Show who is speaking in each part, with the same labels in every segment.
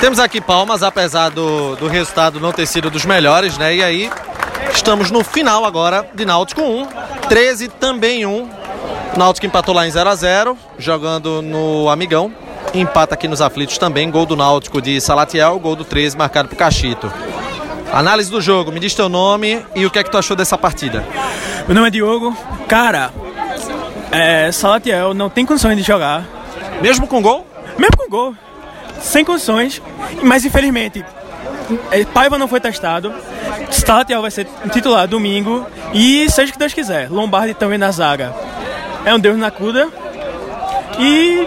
Speaker 1: Temos aqui palmas, apesar do, do resultado não ter sido dos melhores, né? E aí, estamos no final agora de Náutico 1, 13 também 1. Náutico empatou lá em 0 a 0 jogando no Amigão. Empata aqui nos aflitos também, gol do Náutico de Salatiel, gol do 13 marcado por Cachito. Análise do jogo, me diz teu nome e o que é que tu achou dessa partida?
Speaker 2: Meu nome é Diogo. Cara, é, Salatiel não tem condições de jogar.
Speaker 1: Mesmo com gol?
Speaker 2: Mesmo com gol. Sem condições. Mas infelizmente, é, Paiva não foi testado. Salatiel vai ser titular domingo. E seja o que Deus quiser. Lombardi também na zaga. É um Deus na cuda. E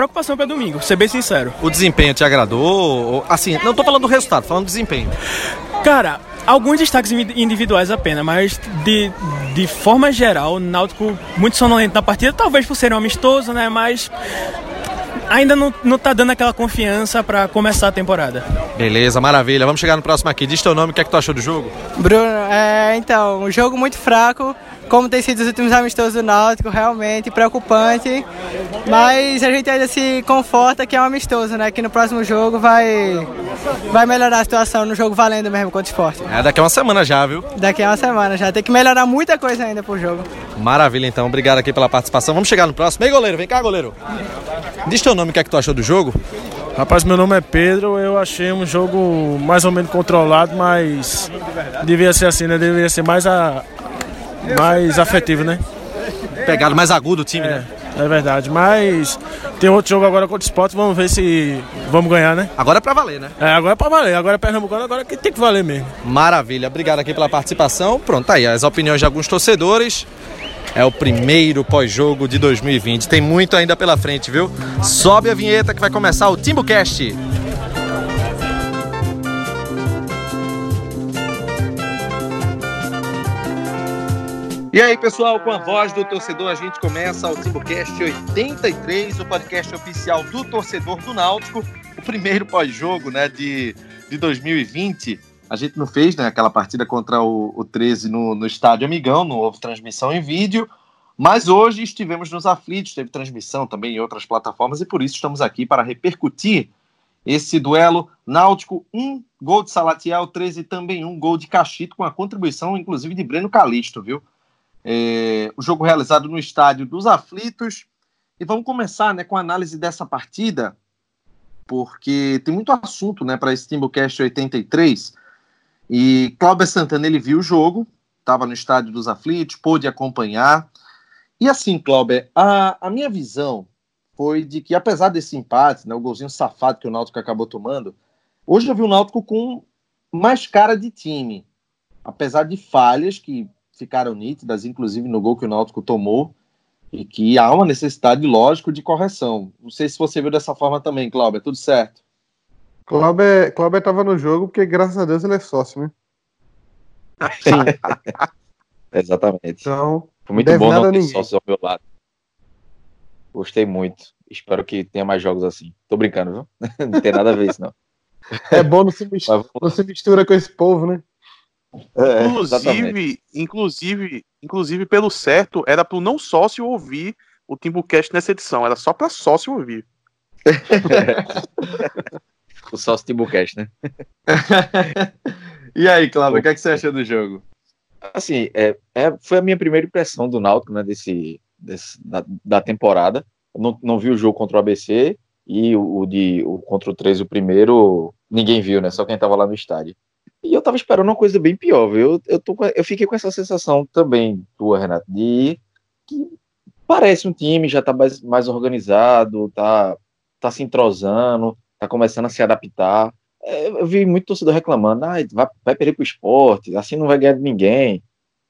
Speaker 2: preocupação para domingo, ser bem sincero.
Speaker 1: O desempenho te agradou? Assim, não tô falando do resultado, falando do desempenho.
Speaker 2: Cara, alguns destaques individuais apenas, mas de, de forma geral, o Náutico muito sonolento na partida, talvez por ser um amistoso, né? Mas ainda não, não tá dando aquela confiança para começar a temporada.
Speaker 1: Beleza, maravilha. Vamos chegar no próximo aqui. Diz teu nome, o que é que tu achou do jogo?
Speaker 3: Bruno, é, então, um jogo muito fraco como tem sido os últimos amistosos do Náutico, realmente preocupante. Mas a gente ainda se conforta que é um amistoso, né? Que no próximo jogo vai, vai melhorar a situação no jogo valendo mesmo contra o esporte.
Speaker 1: É, daqui a uma semana já, viu?
Speaker 3: Daqui a uma semana já. Tem que melhorar muita coisa ainda pro jogo.
Speaker 1: Maravilha, então. Obrigado aqui pela participação. Vamos chegar no próximo. Ei, goleiro, vem cá, goleiro. Diz teu nome, o que é que tu achou do jogo?
Speaker 4: Rapaz, meu nome é Pedro. Eu achei um jogo mais ou menos controlado, mas devia ser assim, né? Devia ser mais a, mais afetivo, né?
Speaker 1: Pegado mais agudo o time,
Speaker 4: é,
Speaker 1: né?
Speaker 4: É verdade, mas tem outro jogo agora contra o Sport, vamos ver se vamos ganhar, né?
Speaker 1: Agora é pra valer, né?
Speaker 4: É, agora é pra valer, agora é Pernambucano, agora que tem que valer mesmo.
Speaker 1: Maravilha, obrigado aqui pela participação. Pronto, tá aí as opiniões de alguns torcedores. É o primeiro pós-jogo de 2020. Tem muito ainda pela frente, viu? Sobe a vinheta que vai começar o TimbuCast. E aí, pessoal, com a voz do torcedor, a gente começa o TimbuCast 83, o podcast oficial do torcedor do Náutico, o primeiro pós-jogo né, de, de 2020. A gente não fez né, aquela partida contra o, o 13 no, no estádio Amigão, não houve transmissão em vídeo, mas hoje estivemos nos aflitos, teve transmissão também em outras plataformas e por isso estamos aqui para repercutir esse duelo Náutico, um gol de Salatiel, 13 também um gol de Cachito, com a contribuição inclusive de Breno Calisto, viu? É, o jogo realizado no estádio dos Aflitos. E vamos começar né, com a análise dessa partida, porque tem muito assunto né, para esse Timbucast 83. E Cláudio Santana ele viu o jogo, estava no estádio dos Aflitos, pôde acompanhar. E assim, Cláudio, a, a minha visão foi de que, apesar desse empate, né, o golzinho safado que o Náutico acabou tomando, hoje eu vi o Náutico com mais cara de time. Apesar de falhas que ficaram nítidas, inclusive no gol que o Náutico tomou, e que há uma necessidade, lógico, de correção. Não sei se você viu dessa forma também, Cláudio, é tudo certo?
Speaker 5: Cláudio, Cláudio estava no jogo porque, graças a Deus, ele é sócio, né?
Speaker 6: Sim. Exatamente.
Speaker 5: Então,
Speaker 6: Foi muito bom não ter sócio ao meu lado. Gostei muito. Espero que tenha mais jogos assim. Tô brincando, viu? Não tem nada a ver isso, não.
Speaker 5: É bom não se mistura, não se mistura com esse povo, né?
Speaker 7: É, inclusive, inclusive, inclusive, pelo certo, era para o não sócio ouvir o Timbucast nessa edição, era só para sócio ouvir.
Speaker 6: o sócio Timbucast, né?
Speaker 1: e aí, Cláudio, o que, é que você achou do jogo?
Speaker 6: Assim, é, é, foi a minha primeira impressão do Náutico, né, desse, desse da, da, temporada. Eu não, não vi o jogo contra o ABC e o, o de o contra o 13, o primeiro, ninguém viu, né? Só quem estava lá no estádio. E eu tava esperando uma coisa bem pior, viu? Eu, eu, tô, eu fiquei com essa sensação também, tua, Renato, de que parece um time já tá mais, mais organizado, tá, tá se entrosando, tá começando a se adaptar. É, eu vi muito torcedor reclamando, ah, vai, vai perder pro esporte, assim não vai ganhar de ninguém.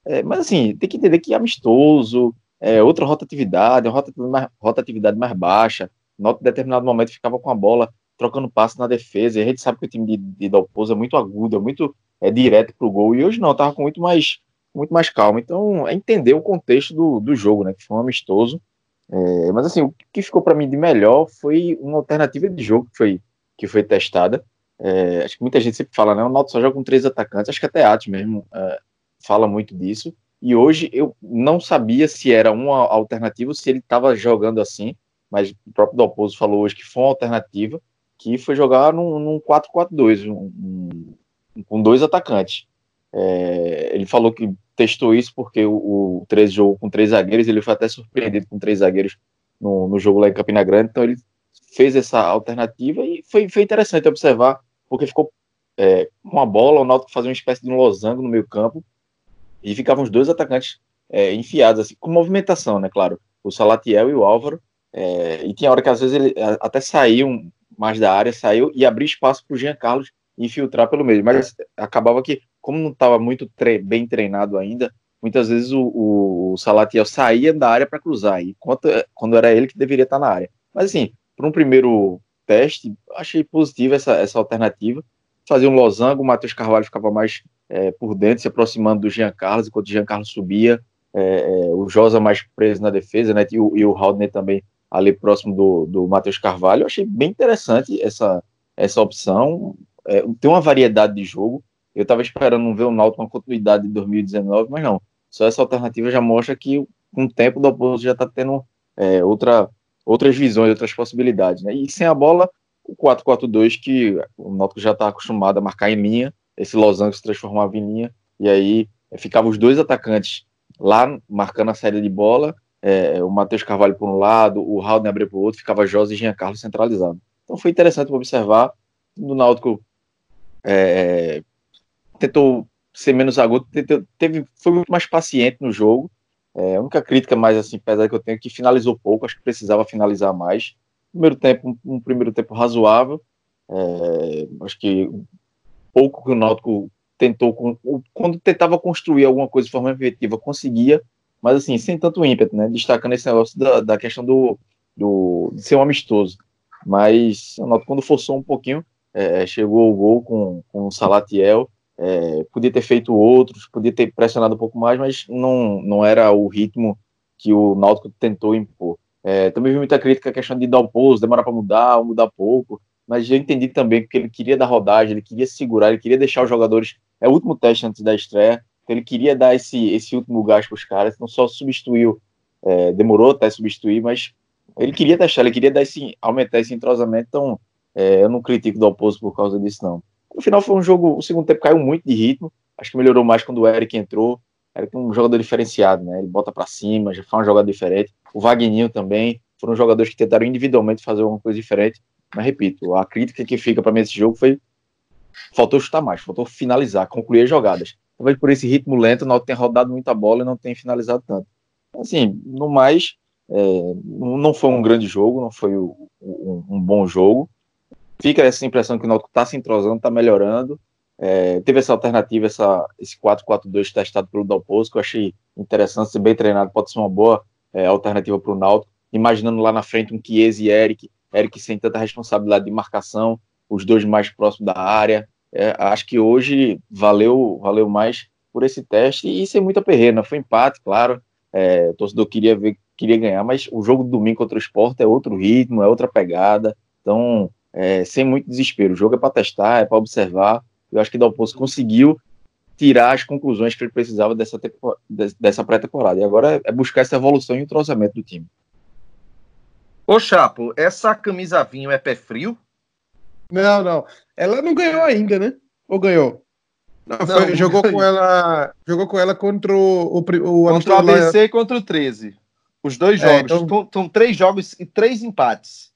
Speaker 6: É, mas assim, tem que entender que é amistoso, é outra rotatividade, uma rotatividade mais, rotatividade mais baixa. Nota em determinado momento ficava com a bola trocando passe na defesa. E a gente sabe que o time de, de Dalpozo é muito agudo, é muito é, direto pro gol. E hoje não, tava com muito mais, muito mais calma. Então, é entender o contexto do, do jogo, né? Que foi um amistoso. É, mas assim, o que ficou para mim de melhor foi uma alternativa de jogo que foi, que foi testada. É, acho que muita gente sempre fala, né? O Náutico só joga com três atacantes. Acho que até Atos mesmo é, fala muito disso. E hoje eu não sabia se era uma alternativa, se ele estava jogando assim, mas o próprio Dalpozo falou hoje que foi uma alternativa que foi jogar num, num 4-4-2, um, um, com dois atacantes. É, ele falou que testou isso porque o, o 13 jogou com três zagueiros, ele foi até surpreendido com três zagueiros no, no jogo lá em Campina Grande, então ele fez essa alternativa e foi, foi interessante observar, porque ficou é, com a bola, o Náutico fazia uma espécie de um losango no meio campo e ficavam os dois atacantes é, enfiados, assim, com movimentação, né, claro, o Salatiel e o Álvaro, é, e tinha hora que às vezes ele até saiu mais da área, saiu e abriu espaço para o Jean Carlos infiltrar pelo meio, mas acabava que, como não estava muito tre bem treinado ainda, muitas vezes o, o, o Salatiel saía da área para cruzar, enquanto, quando era ele que deveria estar na área. Mas assim, para um primeiro teste, achei positiva essa, essa alternativa. Fazia um losango, o Matheus Carvalho ficava mais é, por dentro, se aproximando do Jean Carlos, enquanto o Jean Carlos subia, é, é, o Josa mais preso na defesa, né, e o, e o Haldner também ali próximo do, do Matheus Carvalho. Eu achei bem interessante essa, essa opção. É, tem uma variedade de jogo. Eu estava esperando ver o Náutico uma continuidade de 2019, mas não. Só essa alternativa já mostra que com o tempo do oposto já está tendo é, outra, outras visões, outras possibilidades. Né? E sem a bola, o 4-4-2, que o Náutico já está acostumado a marcar em linha, esse losango se transformava em linha, e aí é, ficavam os dois atacantes lá marcando a saída de bola, é, o Matheus Carvalho por um lado, o Raul para o outro, ficava José e Carlos centralizado. Então foi interessante observar. O Náutico é, tentou ser menos agudo, teve, foi muito mais paciente no jogo. É, a única crítica mais assim pesada que eu tenho é que finalizou pouco, acho que precisava finalizar mais. Primeiro tempo, um, um primeiro tempo razoável. É, acho que pouco que o Náutico tentou, quando tentava construir alguma coisa de forma efetiva, conseguia, mas assim, sem tanto ímpeto, né? Destacando esse negócio da, da questão do, do, de ser um amistoso. Mas o Náutico, quando forçou um pouquinho, é, chegou o gol com, com o Salatiel é, podia ter feito outros, podia ter pressionado um pouco mais, mas não, não era o ritmo que o Náutico tentou impor. É, também vi muita crítica à questão de dar o pouso, demorar para mudar, ou mudar pouco, mas eu entendi também que ele queria dar rodagem, ele queria segurar, ele queria deixar os jogadores. É o último teste antes da estreia, ele queria dar esse, esse último gás para os caras, não só substituiu, é, demorou até substituir, mas ele queria testar, ele queria dar esse, aumentar esse entrosamento, então é, eu não critico do oposto por causa disso, não. No final foi um jogo, o segundo tempo caiu muito de ritmo, acho que melhorou mais quando o Eric entrou. Eric é um jogador diferenciado, né? Ele bota para cima, já faz uma jogada diferente. O Wagninho também, foram jogadores que tentaram individualmente fazer alguma coisa diferente. Mas repito, a crítica que fica para mim esse jogo foi faltou chutar mais, faltou finalizar, concluir as jogadas. Talvez por esse ritmo lento, não tenha rodado muita bola e não tenha finalizado tanto. Assim, no mais, é, não foi um grande jogo, não foi um, um bom jogo fica essa impressão que o Náutico está se entrosando, está melhorando. É, teve essa alternativa, essa, esse 4-4-2 testado pelo Dalpozo, que eu achei interessante, ser bem treinado, pode ser uma boa é, alternativa para o Náutico. Imaginando lá na frente um Chiesa e Eric, Eric sem tanta responsabilidade de marcação, os dois mais próximos da área. É, acho que hoje valeu, valeu mais por esse teste e sem muita perreira. Foi empate, claro. É, o torcedor queria ver, queria ganhar, mas o jogo do domingo contra o Sport é outro ritmo, é outra pegada. Então, é, sem muito desespero. O jogo é para testar, é para observar. Eu acho que Dalpozo conseguiu tirar as conclusões que ele precisava dessa, dessa pré-temporada. E agora é buscar essa evolução e entrosamento do time.
Speaker 1: Ô Chapo, essa camisa vinho é pé frio?
Speaker 5: Não, não. Ela não ganhou ainda, né? Ou ganhou? Não, não, foi, jogou com ela, jogou com ela contra o, o, o
Speaker 1: contra o ABC e contra o 13. Os dois é, jogos. Então... São três jogos e três empates.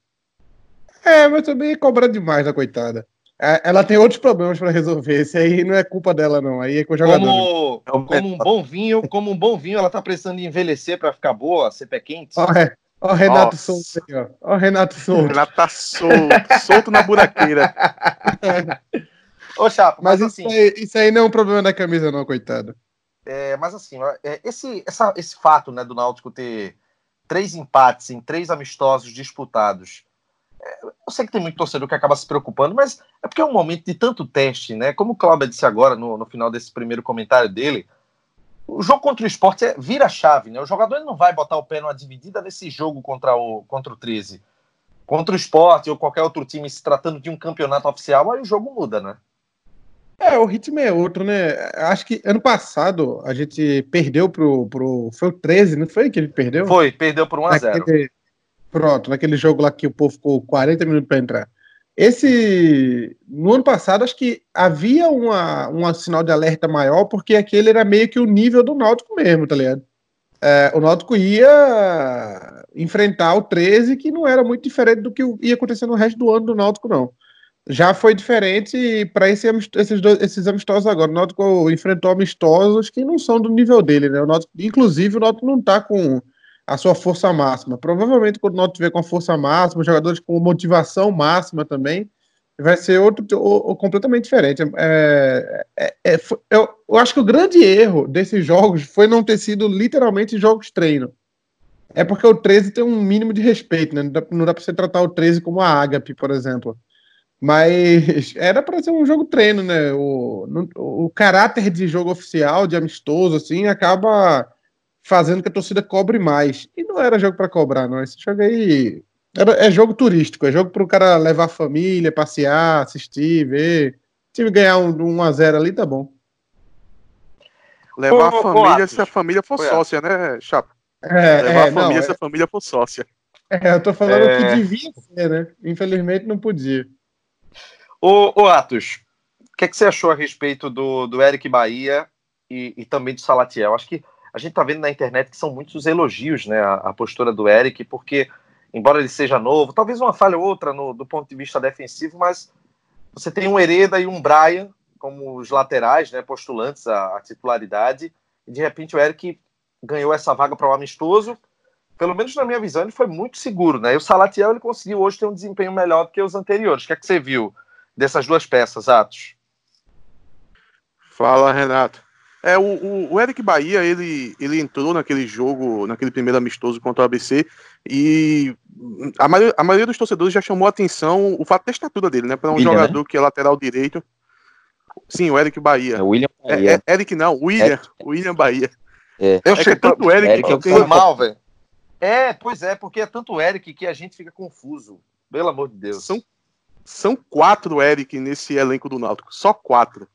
Speaker 5: É, mas também cobra demais da coitada. É, ela tem outros problemas para resolver. Esse aí não é culpa dela, não. Aí é com o jogador.
Speaker 1: Como, é como um bom vinho, como um bom vinho, ela tá precisando envelhecer para ficar boa, ser pé quente.
Speaker 5: Ó, é. Ó, Renato Nossa. solto aí, ó. Ó, Renato solto.
Speaker 7: Renato tá solto, solto na buraqueira.
Speaker 1: Ô, Chapo,
Speaker 5: mas, mas assim, isso, aí, isso, aí, não é um problema da camisa, não, coitado.
Speaker 1: É, mas assim, é, esse, essa, esse fato né, do Náutico ter três empates em três amistosos disputados eu sei que tem muito torcedor que acaba se preocupando, mas é porque é um momento de tanto teste, né? Como o Cláudio disse agora no, no final desse primeiro comentário dele, o jogo contra o esporte é, vira chave, né? O jogador não vai botar o pé numa dividida nesse jogo contra o, contra o 13. Contra o esporte ou qualquer outro time se tratando de um campeonato oficial, aí o jogo muda, né?
Speaker 5: É, o ritmo é outro, né? Acho que ano passado a gente perdeu pro. pro foi o 13, não foi que ele perdeu?
Speaker 1: Foi, perdeu por 1x0.
Speaker 5: Pronto, naquele jogo lá que o povo ficou 40 minutos para entrar. Esse no ano passado acho que havia uma, um sinal de alerta maior porque aquele era meio que o nível do Náutico mesmo, tá ligado? É, o Náutico ia enfrentar o 13 que não era muito diferente do que ia acontecer no resto do ano do Náutico não. Já foi diferente para esse, esses, dois, esses amistosos agora. O Náutico enfrentou amistosos que não são do nível dele, né? O Náutico, inclusive o Náutico não tá com a sua força máxima. Provavelmente, quando o Náutico tiver com a força máxima, jogadores com motivação máxima também, vai ser outro ou, ou completamente diferente. É, é, é, eu, eu, acho que o grande erro desses jogos foi não ter sido literalmente jogos treino. É porque o 13 tem um mínimo de respeito, né? Não dá, dá para você tratar o 13 como a Ágape, por exemplo. Mas era para ser um jogo treino, né? O, no, o caráter de jogo oficial, de amistoso, assim, acaba fazendo que a torcida cobre mais. E não era jogo para cobrar, não. Esse jogo aí era, é jogo turístico, é jogo para o cara levar a família, passear, assistir, ver. Se time ganhar um, um a 0 ali, tá bom.
Speaker 7: Levar a família se a família for Foi sócia, né, Chapa? É, levar é, a família não, se a família for sócia.
Speaker 5: É, eu tô falando é... que devia ser, né? Infelizmente não podia.
Speaker 1: Ô, ô Atos, o que, é que você achou a respeito do, do Eric Bahia e, e também do Salatiel? Acho que a gente está vendo na internet que são muitos elogios, né, a, postura do Eric, porque, embora ele seja novo, talvez uma falha ou outra no, do ponto de vista defensivo, mas você tem um Hereda e um Brian como os laterais, né, postulantes à, à titularidade, e de repente o Eric ganhou essa vaga para o amistoso, pelo menos na minha visão, ele foi muito seguro, né? E o Salatiel ele conseguiu hoje ter um desempenho melhor do que os anteriores. O que é que você viu dessas duas peças, Atos?
Speaker 7: Fala, Renato. É, o, o, Eric Bahia, ele, ele entrou naquele jogo, naquele primeiro amistoso contra o ABC, e a maioria, a maioria dos torcedores já chamou a atenção o fato da estatura dele, né? Para um William, jogador né? que é lateral direito. Sim, o Eric Bahia. É
Speaker 6: o William
Speaker 7: é, Bahia. É, é, Eric não, William. Eric. William Bahia.
Speaker 1: É. Eu é é tanto Eric, Eric que eu mal, velho. É, pois é, porque é tanto Eric que a gente fica confuso. Pelo amor de Deus.
Speaker 7: São, são quatro Eric nesse elenco do Náutico. Só quatro.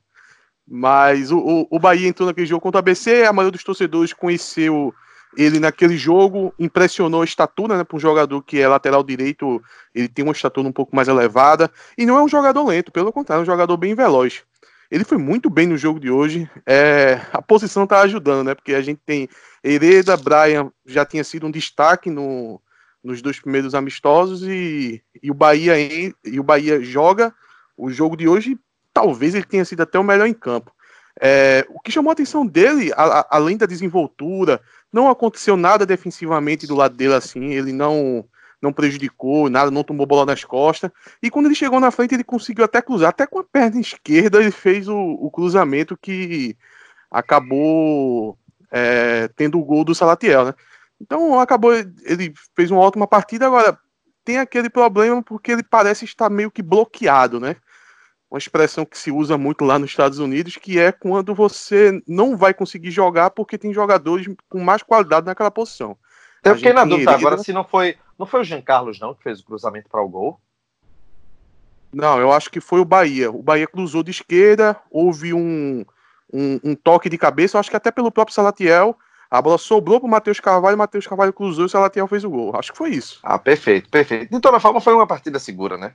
Speaker 7: Mas o, o, o Bahia entrou naquele jogo contra o ABC, a maioria dos torcedores conheceu ele naquele jogo, impressionou a estatura, né, para um jogador que é lateral direito, ele tem uma estatura um pouco mais elevada, e não é um jogador lento, pelo contrário, é um jogador bem veloz. Ele foi muito bem no jogo de hoje, é, a posição está ajudando, né, porque a gente tem Hereda, Brian já tinha sido um destaque no, nos dois primeiros amistosos, e, e, o Bahia, e o Bahia joga o jogo de hoje talvez ele tenha sido até o melhor em campo. É, o que chamou a atenção dele, a, a, além da desenvoltura, não aconteceu nada defensivamente do lado dele assim, ele não não prejudicou nada, não tomou bola nas costas. E quando ele chegou na frente, ele conseguiu até cruzar, até com a perna esquerda, ele fez o, o cruzamento que acabou é, tendo o gol do Salatiel, né? Então acabou, ele fez uma ótima partida. Agora tem aquele problema porque ele parece estar meio que bloqueado, né? Uma expressão que se usa muito lá nos Estados Unidos, que é quando você não vai conseguir jogar porque tem jogadores com mais qualidade naquela posição.
Speaker 1: Eu fiquei na dúvida agora se não foi, não foi o Jean Carlos não que fez o cruzamento para o gol.
Speaker 7: Não, eu acho que foi o Bahia. O Bahia cruzou de esquerda, houve um, um, um toque de cabeça, eu acho que até pelo próprio Salatiel. A bola sobrou para o Matheus Carvalho, o Matheus Carvalho cruzou e o Salatiel fez o gol. Acho que foi isso.
Speaker 1: Ah, perfeito, perfeito. De toda forma, foi uma partida segura, né?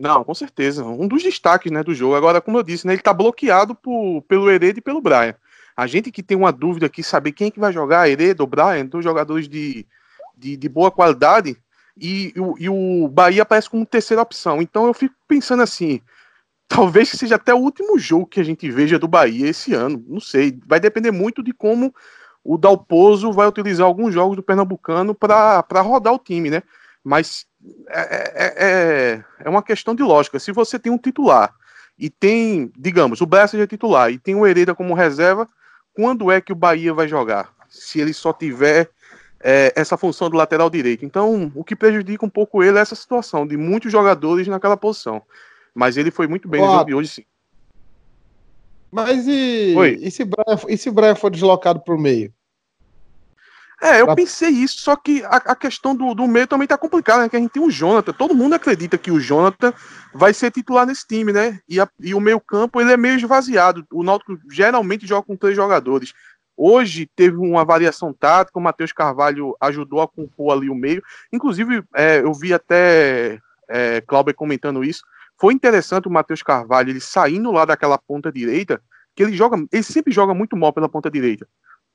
Speaker 7: Não, com certeza. Um dos destaques né, do jogo. Agora, como eu disse, né, ele está bloqueado por, pelo Hereda e pelo Brian. A gente que tem uma dúvida aqui, saber quem é que vai jogar, Hereda ou Brian, dois jogadores de, de, de boa qualidade, e, e, o, e o Bahia aparece como terceira opção. Então eu fico pensando assim, talvez seja até o último jogo que a gente veja do Bahia esse ano. Não sei. Vai depender muito de como o Dalpozo vai utilizar alguns jogos do Pernambucano para rodar o time, né? Mas é, é, é, é uma questão de lógica. Se você tem um titular e tem, digamos, o Bessa é titular e tem o Hereda como reserva, quando é que o Bahia vai jogar? Se ele só tiver é, essa função do lateral direito. Então, o que prejudica um pouco ele é essa situação de muitos jogadores naquela posição. Mas ele foi muito bem Ó, no jogo de hoje, sim.
Speaker 5: Mas e, e, se Brian, e se Brian for deslocado para o meio?
Speaker 7: É, eu pra... pensei isso, só que a, a questão do, do meio também tá complicada, né? Que a gente tem o Jonathan, todo mundo acredita que o Jonathan vai ser titular nesse time, né? E, a, e o meio-campo ele é meio esvaziado. O Náutico geralmente joga com três jogadores. Hoje teve uma variação tática, o Matheus Carvalho ajudou a compor ali o meio. Inclusive, é, eu vi até é, Clauber comentando isso. Foi interessante o Matheus Carvalho, ele saindo lá daquela ponta direita, que ele joga, ele sempre joga muito mal pela ponta direita.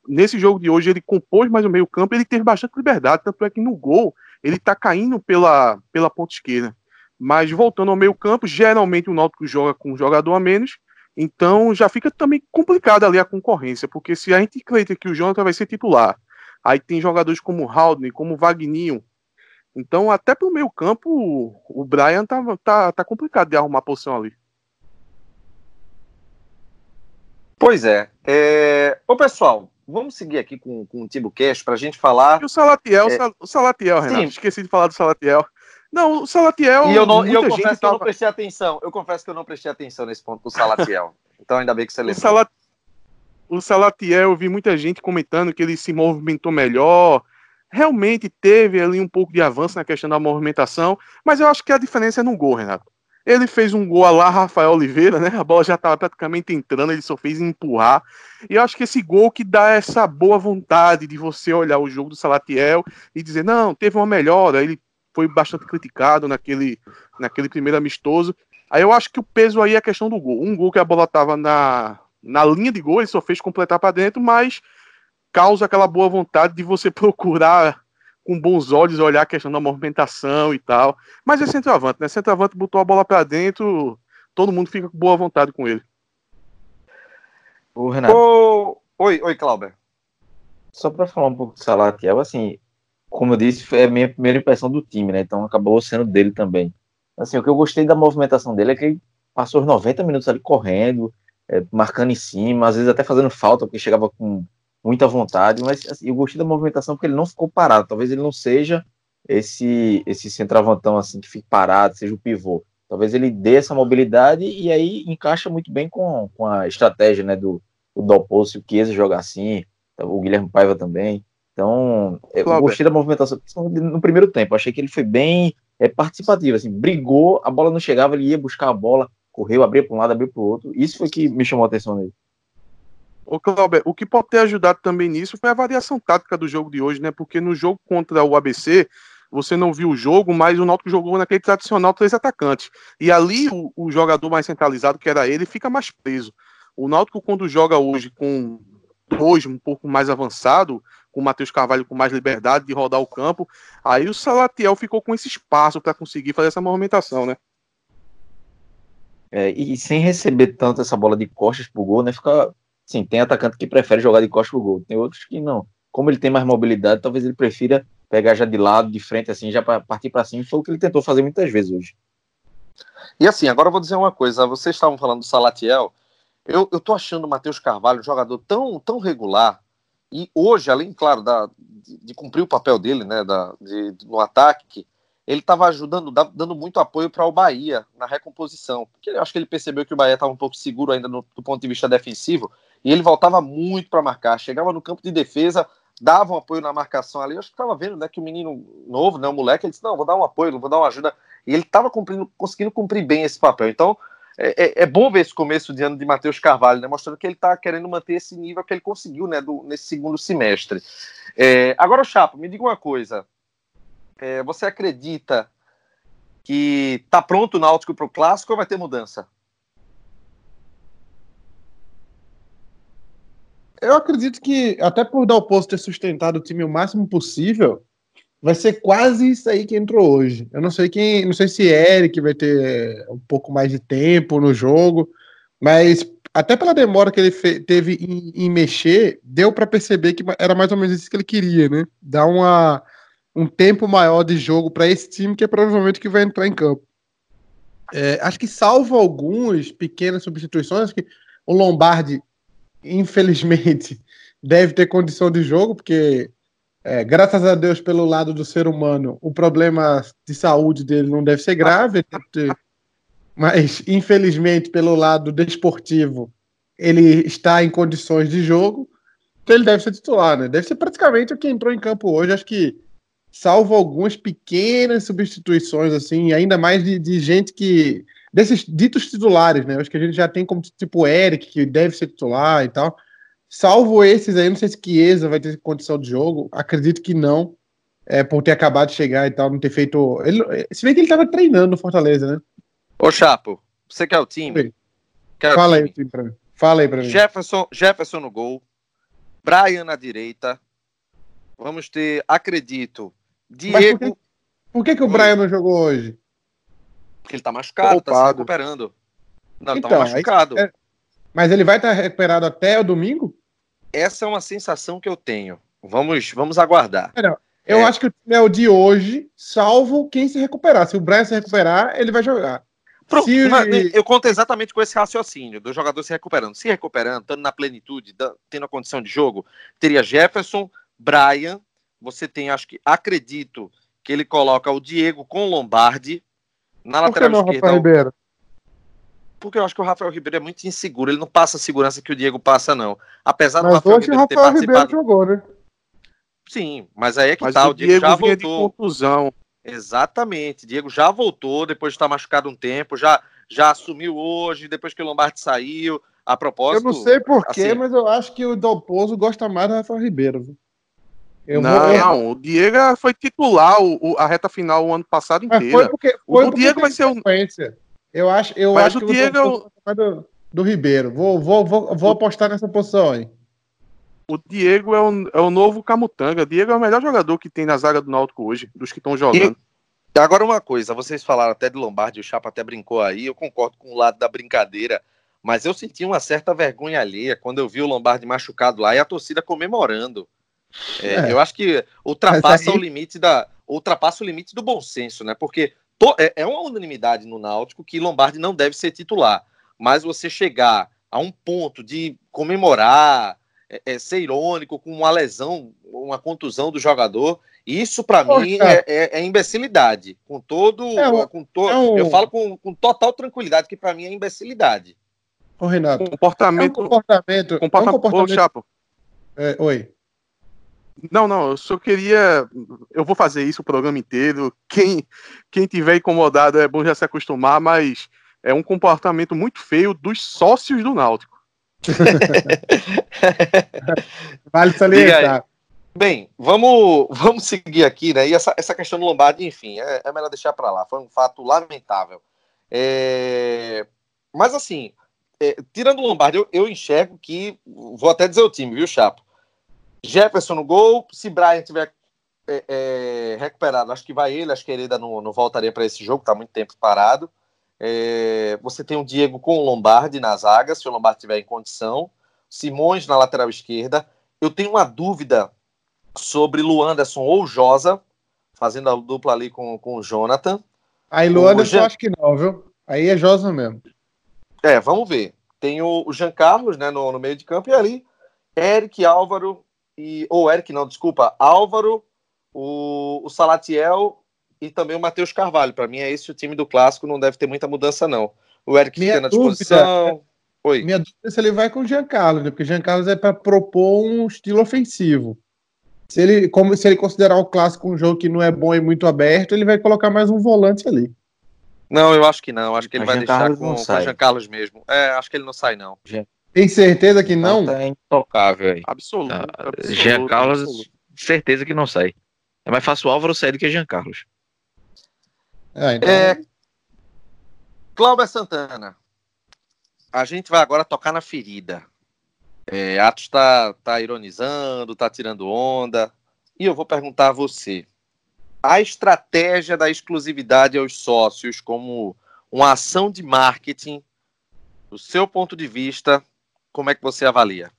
Speaker 7: Nesse jogo de hoje, ele compôs mais o meio campo, ele teve bastante liberdade, tanto é que no gol, ele tá caindo pela, pela ponta esquerda. Mas voltando ao meio campo, geralmente o Náutico joga com um jogador a menos, então já fica também complicado ali a concorrência, porque se a gente acredita que o Jonathan vai ser titular, aí tem jogadores como Haldane, como Vagninho, então até pro meio campo o Brian tá, tá, tá complicado de arrumar a posição ali.
Speaker 1: Pois é. é... Ô pessoal, vamos seguir aqui com, com o TimbuCast para a gente falar.
Speaker 7: E o Salatiel, é... o Salatiel, Renato, Sim. esqueci de falar do Salatiel. Não, o Salatiel.
Speaker 1: E eu, não, eu confesso que eu não prestei atenção. Eu confesso que eu não prestei atenção nesse ponto do Salatiel. então ainda bem que você lembrou.
Speaker 7: O, Salat... o Salatiel, eu vi muita gente comentando que ele se movimentou melhor. Realmente teve ali um pouco de avanço na questão da movimentação, mas eu acho que a diferença é no gol, Renato. Ele fez um gol lá Rafael Oliveira, né? A bola já estava praticamente entrando, ele só fez empurrar. E eu acho que esse gol que dá essa boa vontade de você olhar o jogo do Salatiel e dizer, não, teve uma melhora, ele foi bastante criticado naquele, naquele primeiro amistoso. Aí eu acho que o peso aí é a questão do gol. Um gol que a bola estava na, na linha de gol, ele só fez completar para dentro, mas causa aquela boa vontade de você procurar com bons olhos olhar a questão da movimentação e tal. Mas é centroavante, né? Centroavante botou a bola para dentro, todo mundo fica com boa vontade com ele.
Speaker 1: O Renato. Ô... Oi, oi, Clauber.
Speaker 6: Só para falar um pouco do Salatiel, assim, como eu disse, foi a minha primeira impressão do time, né? Então acabou sendo dele também. Assim, o que eu gostei da movimentação dele é que ele passou os 90 minutos ali correndo, é, marcando em cima, às vezes até fazendo falta, porque chegava com muita vontade, mas assim, eu gostei da movimentação porque ele não ficou parado. Talvez ele não seja esse esse centroavantão assim que fique parado, seja o pivô. Talvez ele dê essa mobilidade e aí encaixa muito bem com, com a estratégia né, do, do se o Chiesa jogar assim, o Guilherme Paiva também. Então, eu Cláudio. gostei da movimentação no primeiro tempo. Achei que ele foi bem é, participativo, assim, brigou, a bola não chegava, ele ia buscar a bola, correu, abria para um lado, abria para o outro. Isso foi que me chamou a atenção nele.
Speaker 7: Ô, Cláudio, o que pode ter ajudado também nisso foi a variação tática do jogo de hoje, né? Porque no jogo contra o ABC, você não viu o jogo, mas o Náutico jogou naquele tradicional três atacantes. E ali o, o jogador mais centralizado, que era ele, fica mais preso. O Náutico, quando joga hoje com dois um pouco mais avançado, com o Matheus Carvalho com mais liberdade de rodar o campo. Aí o Salatiel ficou com esse espaço para conseguir fazer essa movimentação, né?
Speaker 6: É, e sem receber tanto essa bola de costas pro gol, né? Fica. Sim, tem atacante que prefere jogar de costas pro gol, tem outros que não. Como ele tem mais mobilidade, talvez ele prefira pegar já de lado, de frente, assim, já para partir para cima. Foi o que ele tentou fazer muitas vezes hoje.
Speaker 1: E assim, agora eu vou dizer uma coisa. Vocês estavam falando do Salatiel. Eu, eu tô achando o Matheus Carvalho um jogador tão, tão regular e hoje, além, claro, da, de, de cumprir o papel dele né, da, de, no ataque, ele estava ajudando, dando muito apoio para o Bahia na recomposição. Porque eu acho que ele percebeu que o Bahia estava um pouco seguro ainda no, do ponto de vista defensivo, e ele voltava muito para marcar. Chegava no campo de defesa, dava um apoio na marcação ali. Eu acho que estava vendo né, que o menino novo, né, o moleque, ele disse: Não, vou dar um apoio, vou dar uma ajuda. E ele estava conseguindo cumprir bem esse papel. Então, é, é, é, bom ver esse começo de ano de Matheus Carvalho, né, mostrando que ele está querendo manter esse nível que ele conseguiu né, do, nesse segundo semestre. É, agora, Chapo, me diga uma coisa. É, você acredita que está pronto o Náutico para o Clássico ou vai ter mudança?
Speaker 5: Eu acredito que, até por dar o posto ter sustentado o time o máximo possível, vai ser quase isso aí que entrou hoje. Eu não sei quem, não sei se Eric vai ter um pouco mais de tempo no jogo, mas até pela demora que ele teve em, em mexer, deu para perceber que era mais ou menos isso que ele queria, né? Dar uma, um tempo maior de jogo para esse time que é provavelmente que vai entrar em campo. É, acho que salvo algumas pequenas substituições, que o Lombardi, infelizmente, deve ter condição de jogo, porque é, graças a Deus, pelo lado do ser humano, o problema de saúde dele não deve ser grave, mas infelizmente, pelo lado desportivo, ele está em condições de jogo, então ele deve ser titular, né? Deve ser praticamente o que entrou em campo hoje. Acho que, salvo algumas pequenas substituições, assim, ainda mais de, de gente que. Desses ditos titulares, né? Acho que a gente já tem como tipo Eric, que deve ser titular e tal. Salvo esses aí, não sei se Chiesa vai ter condição de jogo, acredito que não. é, por ter acabado de chegar e tal, não ter feito. Ele, se bem que ele tava treinando no Fortaleza, né?
Speaker 1: Ô, Chapo, você quer o time?
Speaker 5: Quer Fala o time? aí o time pra mim. Fala aí pra mim.
Speaker 1: Jefferson, Jefferson no gol. Brian na direita. Vamos ter, acredito, Diego.
Speaker 5: Por que, por que, que o Brian não jogou hoje?
Speaker 1: Porque ele tá machucado, Poupado. tá se recuperando. Não, então, tá machucado. É...
Speaker 5: Mas ele vai estar recuperado até o domingo?
Speaker 1: Essa é uma sensação que eu tenho. Vamos, vamos aguardar.
Speaker 5: Não, eu é. acho que o time é o de hoje, salvo quem se recuperar. Se o Brian se recuperar, ele vai jogar.
Speaker 1: Pronto, se... eu conto exatamente com esse raciocínio do jogador se recuperando. Se recuperando, estando na plenitude, tendo a condição de jogo, teria Jefferson, Brian. Você tem, acho que, acredito que ele coloca o Diego com o Lombardi na Por lateral não, esquerda. Ribeiro? Porque eu acho que o Rafael Ribeiro é muito inseguro. Ele não passa a segurança que o Diego passa, não. Apesar
Speaker 5: Mas do Rafael hoje Ribeiro ter Rafael participado. Ribeiro jogou, né?
Speaker 1: Sim, mas aí é que mas tá. O Diego, Diego já voltou. De
Speaker 7: contusão.
Speaker 1: Exatamente. Diego já voltou depois de estar machucado um tempo, já, já assumiu hoje, depois que o Lombardi saiu. A propósito.
Speaker 5: Eu não sei porquê, assim, mas eu acho que o Dalpozo gosta mais do Rafael Ribeiro.
Speaker 7: Eu não, vou... não, o Diego foi titular o, o, a reta final o ano passado inteiro.
Speaker 5: Foi porque, foi o, o Diego vai ser o. Eu acho, eu mas acho
Speaker 7: o que Diego o
Speaker 5: é do, do Ribeiro. Vou, vou, vou, vou apostar nessa posição aí.
Speaker 7: O Diego é o, é o novo Camutanga. O Diego é o melhor jogador que tem na zaga do Náutico hoje, dos que estão jogando.
Speaker 1: E agora uma coisa, vocês falaram até de Lombardi, o Chapa até brincou aí, eu concordo com o lado da brincadeira, mas eu senti uma certa vergonha alheia quando eu vi o Lombardi machucado lá e a torcida comemorando. É, é. Eu acho que ultrapassa aí... o limite da ultrapassa o limite do bom senso, né? Porque to, é, é uma unanimidade no Náutico que Lombardi não deve ser titular, mas você chegar a um ponto de comemorar, é, é, ser irônico com uma lesão, uma contusão do jogador, isso para mim é, é, é, imbecilidade. Com todo, é com to, um... eu falo com, com total tranquilidade que para mim é imbecilidade.
Speaker 5: Ô Renato,
Speaker 7: comportamento,
Speaker 5: um comportamento,
Speaker 7: comportamento, um comportamento... Ô, Chapo.
Speaker 5: oi.
Speaker 7: Não, não, eu só queria. Eu vou fazer isso o programa inteiro. Quem, quem tiver incomodado é bom já se acostumar, mas é um comportamento muito feio dos sócios do Náutico.
Speaker 5: vale salientar.
Speaker 1: Bem, vamos, vamos seguir aqui, né? E essa, essa questão do Lombardi, enfim, é, é melhor deixar para lá. Foi um fato lamentável. É... Mas assim, é, tirando o Lombardi, eu, eu, enxergo que. Vou até dizer o time, viu, Chapo? Jefferson no gol. Se Brian tiver é, é recuperado, acho que vai ele. Acho que ele ainda não, não voltaria para esse jogo, tá muito tempo parado. É, você tem o Diego com o Lombardi na zaga, se o Lombardi estiver em condição. Simões na lateral esquerda. Eu tenho uma dúvida sobre Luanderson ou Josa, fazendo a dupla ali com, com o Jonathan.
Speaker 5: Aí Luanderson Jean... acho que não, viu? Aí é Josa mesmo.
Speaker 1: É, vamos ver. Tem o, o Jean Carlos né, no, no meio de campo e ali Eric, Álvaro e. Ou Eric, não, desculpa. Álvaro, o, o Salatiel e também o Matheus Carvalho. Para mim é esse o time do clássico, não deve ter muita mudança, não. O Eric Minha fica na disposição. Dúvida,
Speaker 5: é, Oi. Minha dúvida é se ele vai com o Giancarlo, né? Porque o Giancarlo é para propor um estilo ofensivo. Se ele, como se ele considerar o clássico um jogo que não é bom e muito aberto, ele vai colocar mais um volante ali.
Speaker 1: Não, eu acho que não. Acho que ele vai deixar Carlos com, com o Jean Carlos mesmo. É, acho que ele não sai, não.
Speaker 5: Tem certeza que não?
Speaker 6: É intocável aí.
Speaker 7: Absoluto. Ah,
Speaker 6: absoluto Jean Carlos, absoluto. certeza que não sai. É mais fácil o Álvaro sair do que Jean Carlos.
Speaker 1: É, então... é... Cláudio Santana. A gente vai agora tocar na ferida. É, Atos está tá ironizando, está tirando onda. E eu vou perguntar a você: a estratégia da exclusividade aos sócios como uma ação de marketing, do seu ponto de vista, como é que você avalia?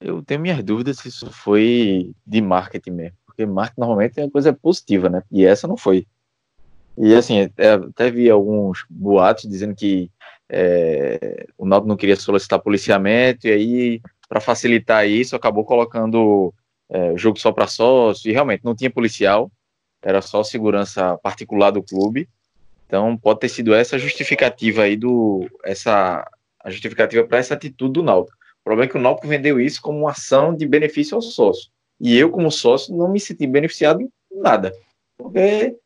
Speaker 6: Eu tenho minhas dúvidas se isso foi de marketing mesmo porque marketing normalmente é uma coisa positiva, né? E essa não foi. E assim, é, até vi alguns boatos dizendo que é, o Náutico não queria solicitar policiamento, e aí, para facilitar isso, acabou colocando é, jogo só para sócio, e realmente não tinha policial, era só segurança particular do clube. Então, pode ter sido essa justificativa aí do. Essa, a justificativa para essa atitude do Náutico. O problema é que o Náutico vendeu isso como uma ação de benefício ao sócio. E eu, como sócio, não me senti beneficiado em nada. Porque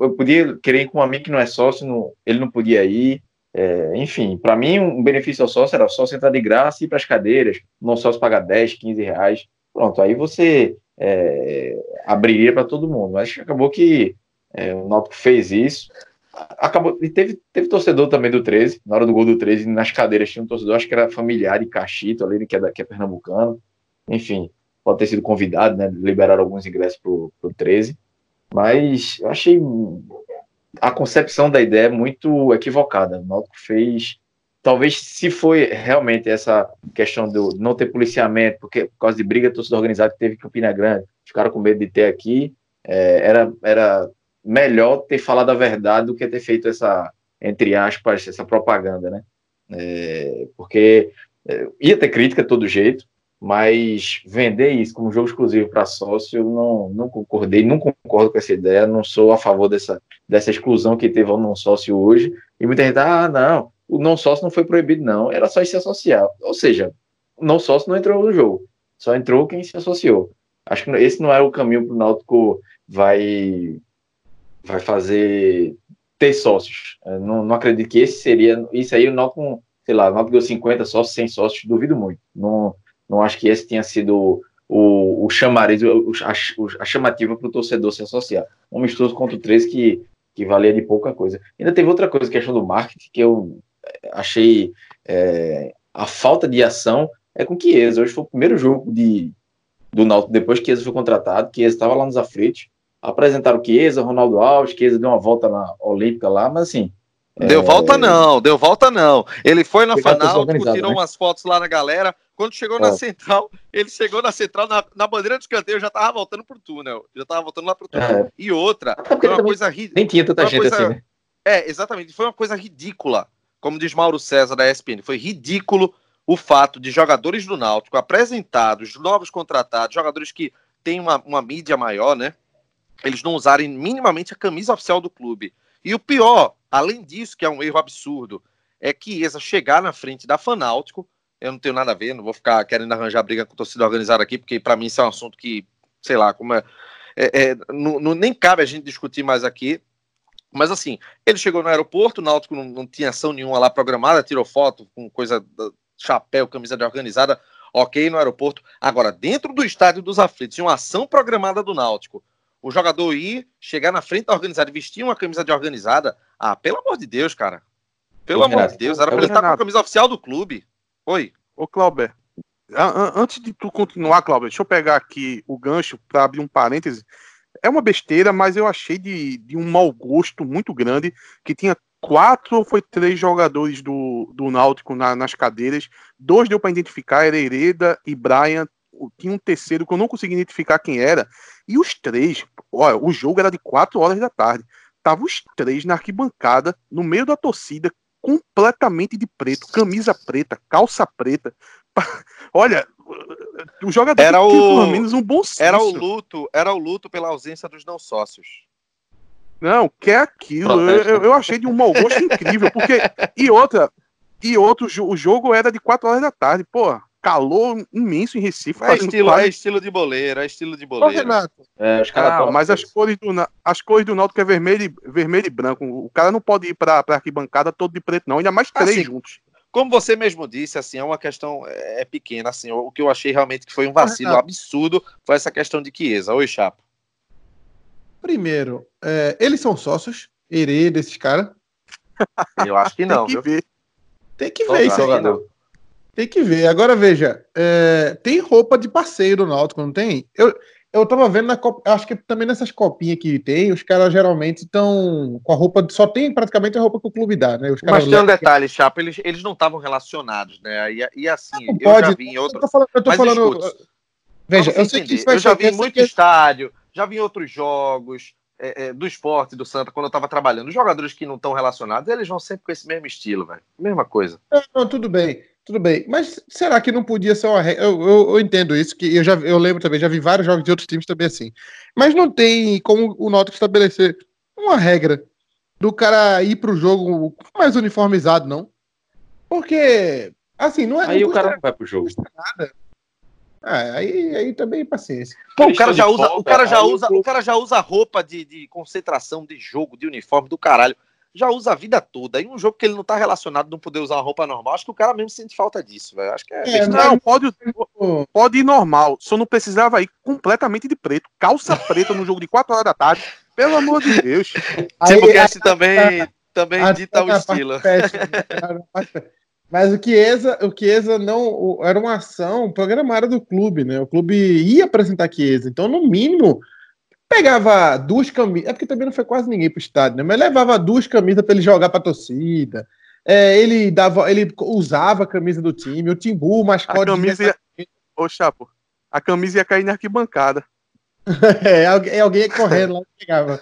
Speaker 6: eu podia querer ir com um amigo que não é sócio, não, ele não podia ir. É, enfim, para mim, um benefício ao sócio era o sócio entrar de graça e ir para as cadeiras, não sócio pagar 10, 15 reais. pronto, aí você é, abriria para todo mundo. Mas acabou que é, o Náutico fez isso. Acabou, e teve, teve torcedor também do 13, na hora do gol do 13, nas cadeiras tinha um torcedor, acho que era familiar de Cachito, ali, que é, que é pernambucano. Enfim, pode ter sido convidado, né? Liberaram alguns ingressos pro, pro 13. Mas eu achei a concepção da ideia muito equivocada. O Náutico fez talvez se foi realmente essa questão do não ter policiamento, porque por causa de briga torcida organizada que teve em Campina Grande, ficaram com medo de ter aqui, é, era, era melhor ter falado a verdade do que ter feito essa, entre aspas, essa propaganda, né? É, porque é, ia ter crítica de todo jeito, mas vender isso como jogo exclusivo para sócio, eu não, não concordei, não concordo com essa ideia, não sou a favor dessa, dessa exclusão que teve ao não sócio hoje. E muita gente, ah, não, o não sócio não foi proibido, não, era só se associar. Ou seja, o não sócio não entrou no jogo, só entrou quem se associou. Acho que esse não é o caminho para o Náutico vai, vai fazer ter sócios. Não, não acredito que esse seria. Isso aí o Náutico, sei lá, o Náutico deu 50 sócios, 100 sócios, duvido muito. Não, não acho que esse tenha sido o, o chamariz, o, a, a chamativa para o torcedor se associar. Um amistoso contra o 3 que, que valia de pouca coisa. Ainda teve outra coisa, questão do marketing, que eu achei é, a falta de ação é com Chiesa. Hoje foi o primeiro jogo de, do Náutico depois que Chiesa foi contratado. Chiesa estava lá nos aflitos. Apresentaram o Chiesa, Ronaldo Alves, Chiesa deu uma volta na Olímpica lá, mas assim.
Speaker 1: Deu é... volta não, deu volta não. Ele foi na Fanáutico, tirou né? umas fotos lá na galera. Quando chegou na é. central, ele chegou na central, na, na bandeira de escanteio, já tava voltando pro túnel. Já tava voltando lá pro túnel. É. E outra, foi uma coisa ridícula.
Speaker 6: Nem tinha tanta gente coisa... assim, né?
Speaker 1: É, exatamente. Foi uma coisa ridícula como diz Mauro César da ESPN, foi ridículo o fato de jogadores do Náutico apresentados, novos contratados, jogadores que têm uma, uma mídia maior, né? Eles não usarem minimamente a camisa oficial do clube. E o pior, além disso, que é um erro absurdo, é que Isa chegar na frente da Fanáutico, eu não tenho nada a ver, não vou ficar querendo arranjar briga com torcida organizada aqui, porque para mim isso é um assunto que, sei lá, como é, é, é não, nem cabe a gente discutir mais aqui, mas assim, ele chegou no aeroporto, o Náutico não, não tinha ação nenhuma lá programada, tirou foto com coisa, chapéu, camisa de organizada, ok no aeroporto. Agora, dentro do estádio dos aflitos, uma ação programada do Náutico, o jogador ir, chegar na frente da organizada e vestir uma camisa de organizada, ah, pelo amor de Deus, cara. Pelo Ô, amor Renato, de Deus, era pra ele estar com a camisa oficial do clube. Oi.
Speaker 7: Ô, Clauber, antes de tu continuar, Clauber, deixa eu pegar aqui o gancho para abrir um parêntese é uma besteira, mas eu achei de, de um mau gosto muito grande que tinha quatro ou foi três jogadores do, do Náutico na, nas cadeiras. Dois deu para identificar, era Hereda e Brian. Tinha um terceiro que eu não consegui identificar quem era. E os três, olha, o jogo era de quatro horas da tarde. Tava os três na arquibancada, no meio da torcida, completamente de preto, camisa preta, calça preta. Olha, o jogador
Speaker 1: era o, pelo menos um bom senso. Era o luto, era o luto pela ausência dos não sócios.
Speaker 7: Não, que é aquilo. Eu, eu, achei de um mau gosto incrível, porque e outra, e outro, o jogo era de 4 horas da tarde, pô. Calor imenso em Recife.
Speaker 1: É estilo, quase... é estilo de boleiro, é estilo de boleiro. Ô, Renato.
Speaker 7: É, os ah, mas as cores, do, as cores do Náutico é vermelho e, vermelho e branco. O cara não pode ir pra, pra arquibancada todo de preto, não. Ainda mais três assim, juntos.
Speaker 1: Como você mesmo disse, assim, é uma questão é, é pequena, assim, o que eu achei realmente que foi um vacilo ah, absurdo foi essa questão de Chiesa. Oi, Chapo.
Speaker 5: Primeiro, é, eles são sócios, herê desses caras?
Speaker 1: Eu acho que não,
Speaker 5: tem que viu? ver. Tem que ver isso aí. Não. Tem que ver. Agora, veja, é, tem roupa de passeio do Náutico, não tem? Eu, eu tava vendo na Copa, acho que também nessas copinhas que tem, os caras geralmente estão com a roupa, só tem praticamente a roupa que o clube dá, né?
Speaker 1: Mas tem um detalhe, Chapa, eles, eles não estavam relacionados, né? E, e assim, não eu pode, já vi em outros.
Speaker 5: Eu tô falando, eu tô Mas falando escute,
Speaker 1: veja, eu sei que Eu já vi em muito que... estádio, já vi em outros jogos. É, é, do esporte do Santa quando eu tava trabalhando. Os jogadores que não estão relacionados, eles vão sempre com esse mesmo estilo, velho. Mesma coisa.
Speaker 5: não, tudo bem. Tudo bem, mas será que não podia ser uma regra? Eu, eu, eu, entendo isso, que eu já eu lembro também, já vi vários jogos de outros times também assim. Mas não tem como o Náutico estabelecer uma regra do cara ir pro jogo mais uniformizado, não? Porque, assim, não é.
Speaker 6: Aí não o cara não vai pro jogo.
Speaker 5: Nada. Ah, aí, aí também paciência.
Speaker 1: Pô, o cara já usa, o cara já usa, o cara já usa roupa de, de concentração de jogo, de uniforme do caralho já usa a vida toda. Aí um jogo que ele não tá relacionado, não poder usar uma roupa normal, acho que o cara mesmo sente falta disso, velho. Acho que é.
Speaker 7: é não, pode, pode ir normal. Só não precisava ir completamente de preto. Calça preta no jogo de 4 horas da tarde. Pelo amor de Deus.
Speaker 1: Timbucast também, também a, dita o estilo.
Speaker 5: Mas o Chiesa, o Chiesa não era uma ação programada do clube, né? O clube ia apresentar Chiesa, então no mínimo pegava duas camisas, é porque também não foi quase ninguém pro estádio, né? Mas levava duas camisas para ele jogar para torcida. É, ele dava, ele usava a camisa do time, o Timbu, o mascote.
Speaker 7: A camisa ia... Ô, Chapo, a camisa ia cair na arquibancada.
Speaker 5: é, alguém, alguém correndo lá pegava.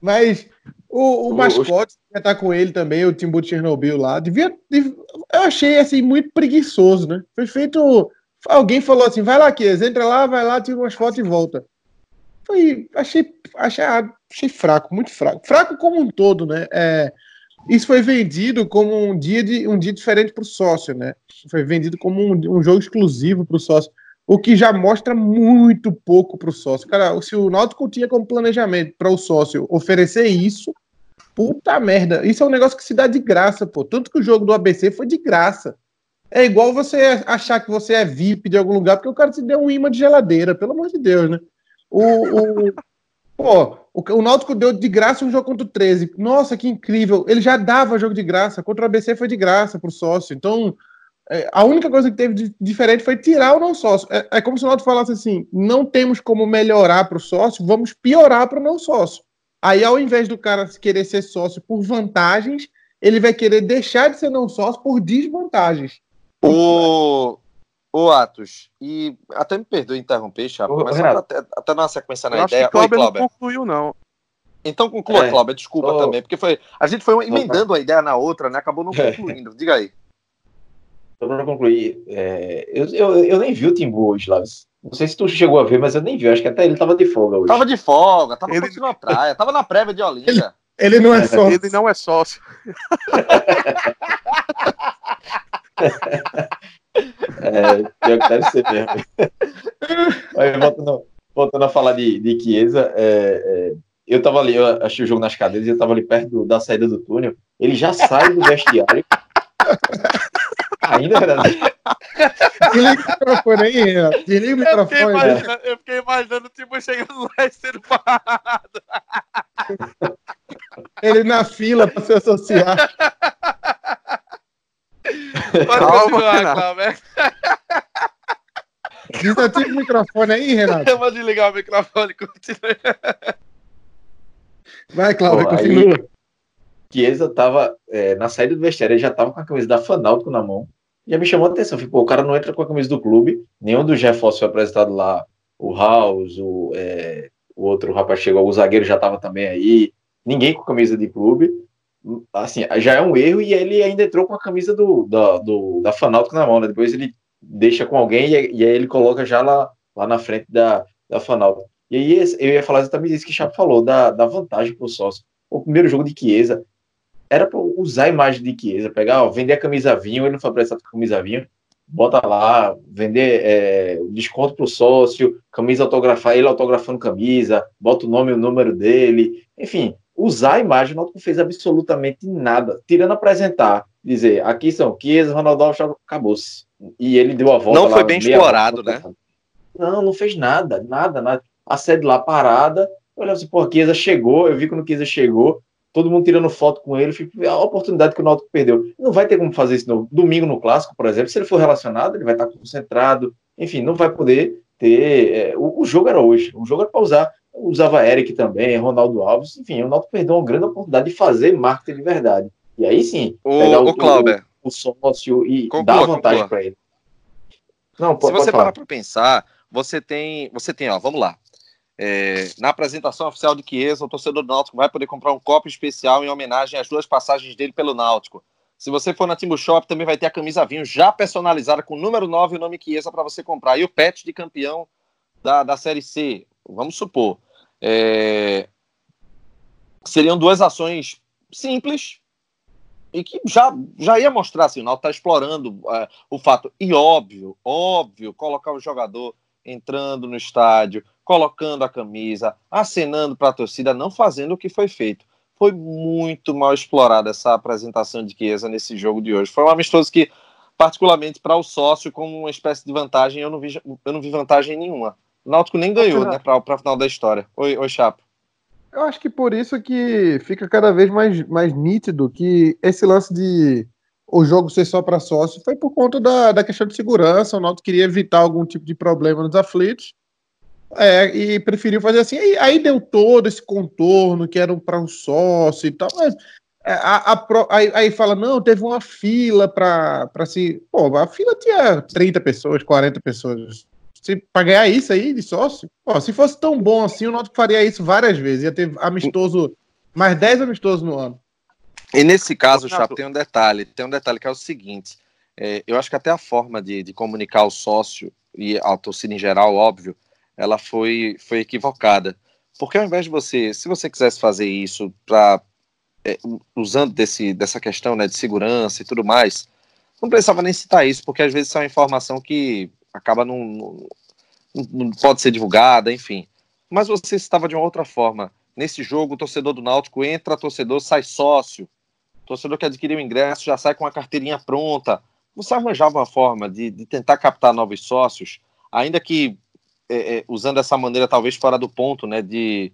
Speaker 5: Mas o, o mascote ia estar com ele também, o Timbu de Chernobyl lá. Devia, devia, eu achei assim muito preguiçoso, né? Foi feito. Alguém falou assim: vai lá, Kies, entra lá, vai lá, tira umas fotos e volta. Foi, achei, achei, achei fraco, muito fraco. Fraco como um todo, né? É, isso foi vendido como um dia, de, um dia diferente para o sócio, né? Foi vendido como um, um jogo exclusivo para o sócio, o que já mostra muito pouco para o sócio. Cara, se o Náutico tinha como planejamento para o sócio oferecer isso, puta merda, isso é um negócio que se dá de graça, pô. Tanto que o jogo do ABC foi de graça. É igual você achar que você é VIP de algum lugar porque o cara te deu um imã de geladeira, pelo amor de Deus, né? O, o, pô, o, o Náutico deu de graça um jogo contra o 13. Nossa, que incrível. Ele já dava jogo de graça. Contra o ABC foi de graça pro sócio. Então, é, a única coisa que teve de diferente foi tirar o não sócio. É, é como se o Náutico falasse assim: não temos como melhorar para o sócio, vamos piorar para o não sócio. Aí, ao invés do cara querer ser sócio por vantagens, ele vai querer deixar de ser não sócio por desvantagens.
Speaker 1: O, o Atos, e até me perdoe interromper, Chapa, mas até, até dar uma sequência na
Speaker 7: eu
Speaker 1: ideia.
Speaker 7: Acho que Oi, Cláudio. não concluiu, não.
Speaker 1: Então conclua, é, Cláudio, desculpa tô... também, porque foi, a gente foi emendando a ideia na outra, né? Acabou não é. concluindo. Diga aí.
Speaker 6: Só para concluir, é, eu, eu, eu, nem vi o Timbu hoje, Laves. Não sei se tu chegou a ver, mas eu nem vi. Eu acho que até ele tava de folga hoje.
Speaker 1: Tava de folga, tava ele... curtindo a praia, tava na prévia de Olinda.
Speaker 5: Ele, ele não é sócio.
Speaker 7: Ele não é sócio.
Speaker 6: É, pior que deve ser mesmo. Mas voltando, voltando a falar de, de Chiesa, é, é, eu tava ali, eu achei o jogo nas cadeiras, eu tava ali perto do, da saída do túnel. Ele já sai do vestiário. Ainda, verdade.
Speaker 5: Desliga o microfone aí, Desliga o microfone. Eu fiquei
Speaker 1: imaginando, eu fiquei imaginando o tipo chegando lá e sendo parado.
Speaker 5: Ele na fila para se associar.
Speaker 1: Pode continuar, Cláudio.
Speaker 5: Desativa o microfone aí, Renato.
Speaker 1: Eu vou desligar o microfone. Continue.
Speaker 5: Vai, Cláudio, continua. Aí,
Speaker 6: Chiesa tava é, na saída do vestiário, ele já tava com a camisa da Fanáutico na mão. Já me chamou a atenção. Falei, o cara não entra com a camisa do clube. Nenhum dos reforços foi apresentado lá. O House, o, é, o outro rapaz chegou, o zagueiro já tava também aí. Ninguém com camisa de clube assim, já é um erro e ele ainda entrou com a camisa do, da, do, da Fanáutico na mão, né? Depois ele deixa com alguém e, e, aí ele coloca já lá, lá na frente da, da Fanáutico. E aí eu ia falar exatamente isso que o Chapo falou, da, da vantagem para o sócio. O primeiro jogo de Chiesa era para usar a imagem de Chiesa, pegar, ó, vender a camisa vinho, ele não foi prestado com a camisa vinho, bota lá, vender é, desconto para o sócio, camisa autografar, ele autografando camisa, bota o nome e o número dele, enfim, usar a imagem, o Náutico fez absolutamente nada, tirando apresentar, dizer, aqui são Chiesa, Ronaldo acabou-se. E ele deu a volta.
Speaker 1: Não foi bem explorado, né?
Speaker 6: Não, não fez nada, nada, nada. A sede lá parada, olha assim, pô, Chiesa chegou, eu vi quando Chiesa chegou, todo mundo tirando foto com ele, a oportunidade que o Náutico perdeu. Não vai ter como fazer isso no domingo no Clássico, por exemplo, se ele for relacionado, ele vai estar concentrado, enfim, não vai poder ter... É, o, o, jogo era hoje, o jogo era para usar usava Eric também, Ronaldo Alves, enfim, o Náutico perdeu uma grande oportunidade de fazer marketing de verdade. E aí sim,
Speaker 1: o, pegar o, o,
Speaker 6: o sócio e conclua, dar vantagem para ele.
Speaker 1: Não, pode, Se você parar para pensar, você tem, você tem, ó, vamos lá. É, na apresentação oficial de Chiesa, o torcedor do Náutico vai poder comprar um copo especial em homenagem às duas passagens dele pelo Náutico. Se você for na Timbu Shop, também vai ter a camisa vinho já personalizada com o número 9 e o nome Chiesa para você comprar. E o pet de campeão da, da Série C, vamos supor. É... Seriam duas ações simples e que já, já ia mostrar assim, o está explorando é, o fato. E óbvio, óbvio, colocar o jogador entrando no estádio, colocando a camisa, acenando para a torcida, não fazendo o que foi feito. foi muito mal explorada essa apresentação de Chiesa nesse jogo de hoje. Foi um amistoso que, particularmente para o sócio, como uma espécie de vantagem, eu não vi, eu não vi vantagem nenhuma. O Náutico nem ganhou, né, para o final da história. Oi, oi, Chapo.
Speaker 5: Eu acho que por isso que fica cada vez mais, mais nítido que esse lance de o jogo ser só para sócio foi por conta da, da questão de segurança. O Náutico queria evitar algum tipo de problema nos aflitos. É, e preferiu fazer assim. Aí, aí deu todo esse contorno que era para um sócio e tal. Mas é, a, a, aí, aí, fala, não, teve uma fila para se. Pô, a fila tinha 30 pessoas, 40 pessoas. Se, pra ganhar isso aí de sócio, pô, se fosse tão bom assim, o Náutico faria isso várias vezes. Ia ter amistoso, mais 10 amistosos no ano.
Speaker 1: E nesse caso, Chapo, tem um detalhe. Tem um detalhe que é o seguinte. É, eu acho que até a forma de, de comunicar o sócio e a torcida em geral, óbvio, ela foi, foi equivocada. Porque ao invés de você, se você quisesse fazer isso para é, usando desse, dessa questão né, de segurança e tudo mais, não precisava nem citar isso, porque às vezes isso é uma informação que acaba não, não, não pode ser divulgada, enfim. Mas você estava de uma outra forma. Nesse jogo, o torcedor do Náutico entra, torcedor sai sócio. O torcedor que adquiriu o ingresso já sai com a carteirinha pronta. Você arranjava uma forma de, de tentar captar novos sócios, ainda que é, é, usando essa maneira talvez fora do ponto, né, de,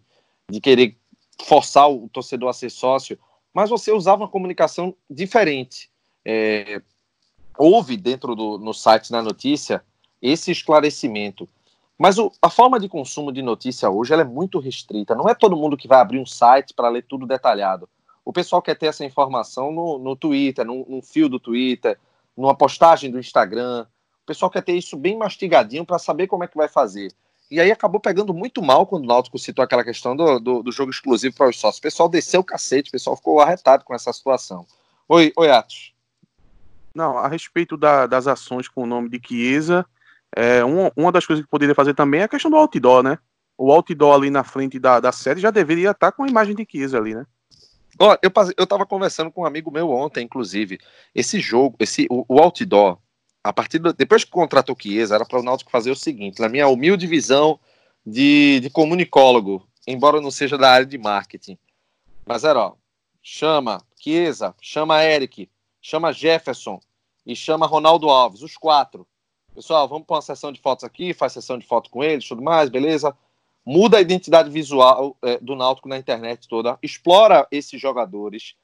Speaker 1: de querer forçar o torcedor a ser sócio, mas você usava uma comunicação diferente. É, houve dentro do no site na notícia esse esclarecimento, mas o, a forma de consumo de notícia hoje é muito restrita. Não é todo mundo que vai abrir um site para ler tudo detalhado. O pessoal quer ter essa informação no, no Twitter, no fio do Twitter, numa postagem do Instagram pessoal quer ter isso bem mastigadinho para saber como é que vai fazer. E aí acabou pegando muito mal quando o Náutico citou aquela questão do, do, do jogo exclusivo para os sócios. O pessoal desceu o cacete, o pessoal ficou arretado com essa situação. Oi, oi Atos.
Speaker 7: Não, a respeito da, das ações com o nome de Chiesa, é, uma, uma das coisas que poderia fazer também é a questão do outdoor, né? O outdoor ali na frente da, da série já deveria estar com a imagem de Chiesa ali, né?
Speaker 1: Ó, eu, eu tava conversando com um amigo meu ontem, inclusive. Esse jogo, esse, o, o outdoor, a partir do, depois que contratou Chiesa, era para o Náutico fazer o seguinte, na minha humilde visão de, de comunicólogo, embora não seja da área de marketing. Mas era, ó, chama Chiesa, chama Eric, chama Jefferson e chama Ronaldo Alves, os quatro. Pessoal, vamos para uma sessão de fotos aqui, faz sessão de foto com eles, tudo mais, beleza? Muda a identidade visual é, do Náutico na internet toda, explora esses jogadores,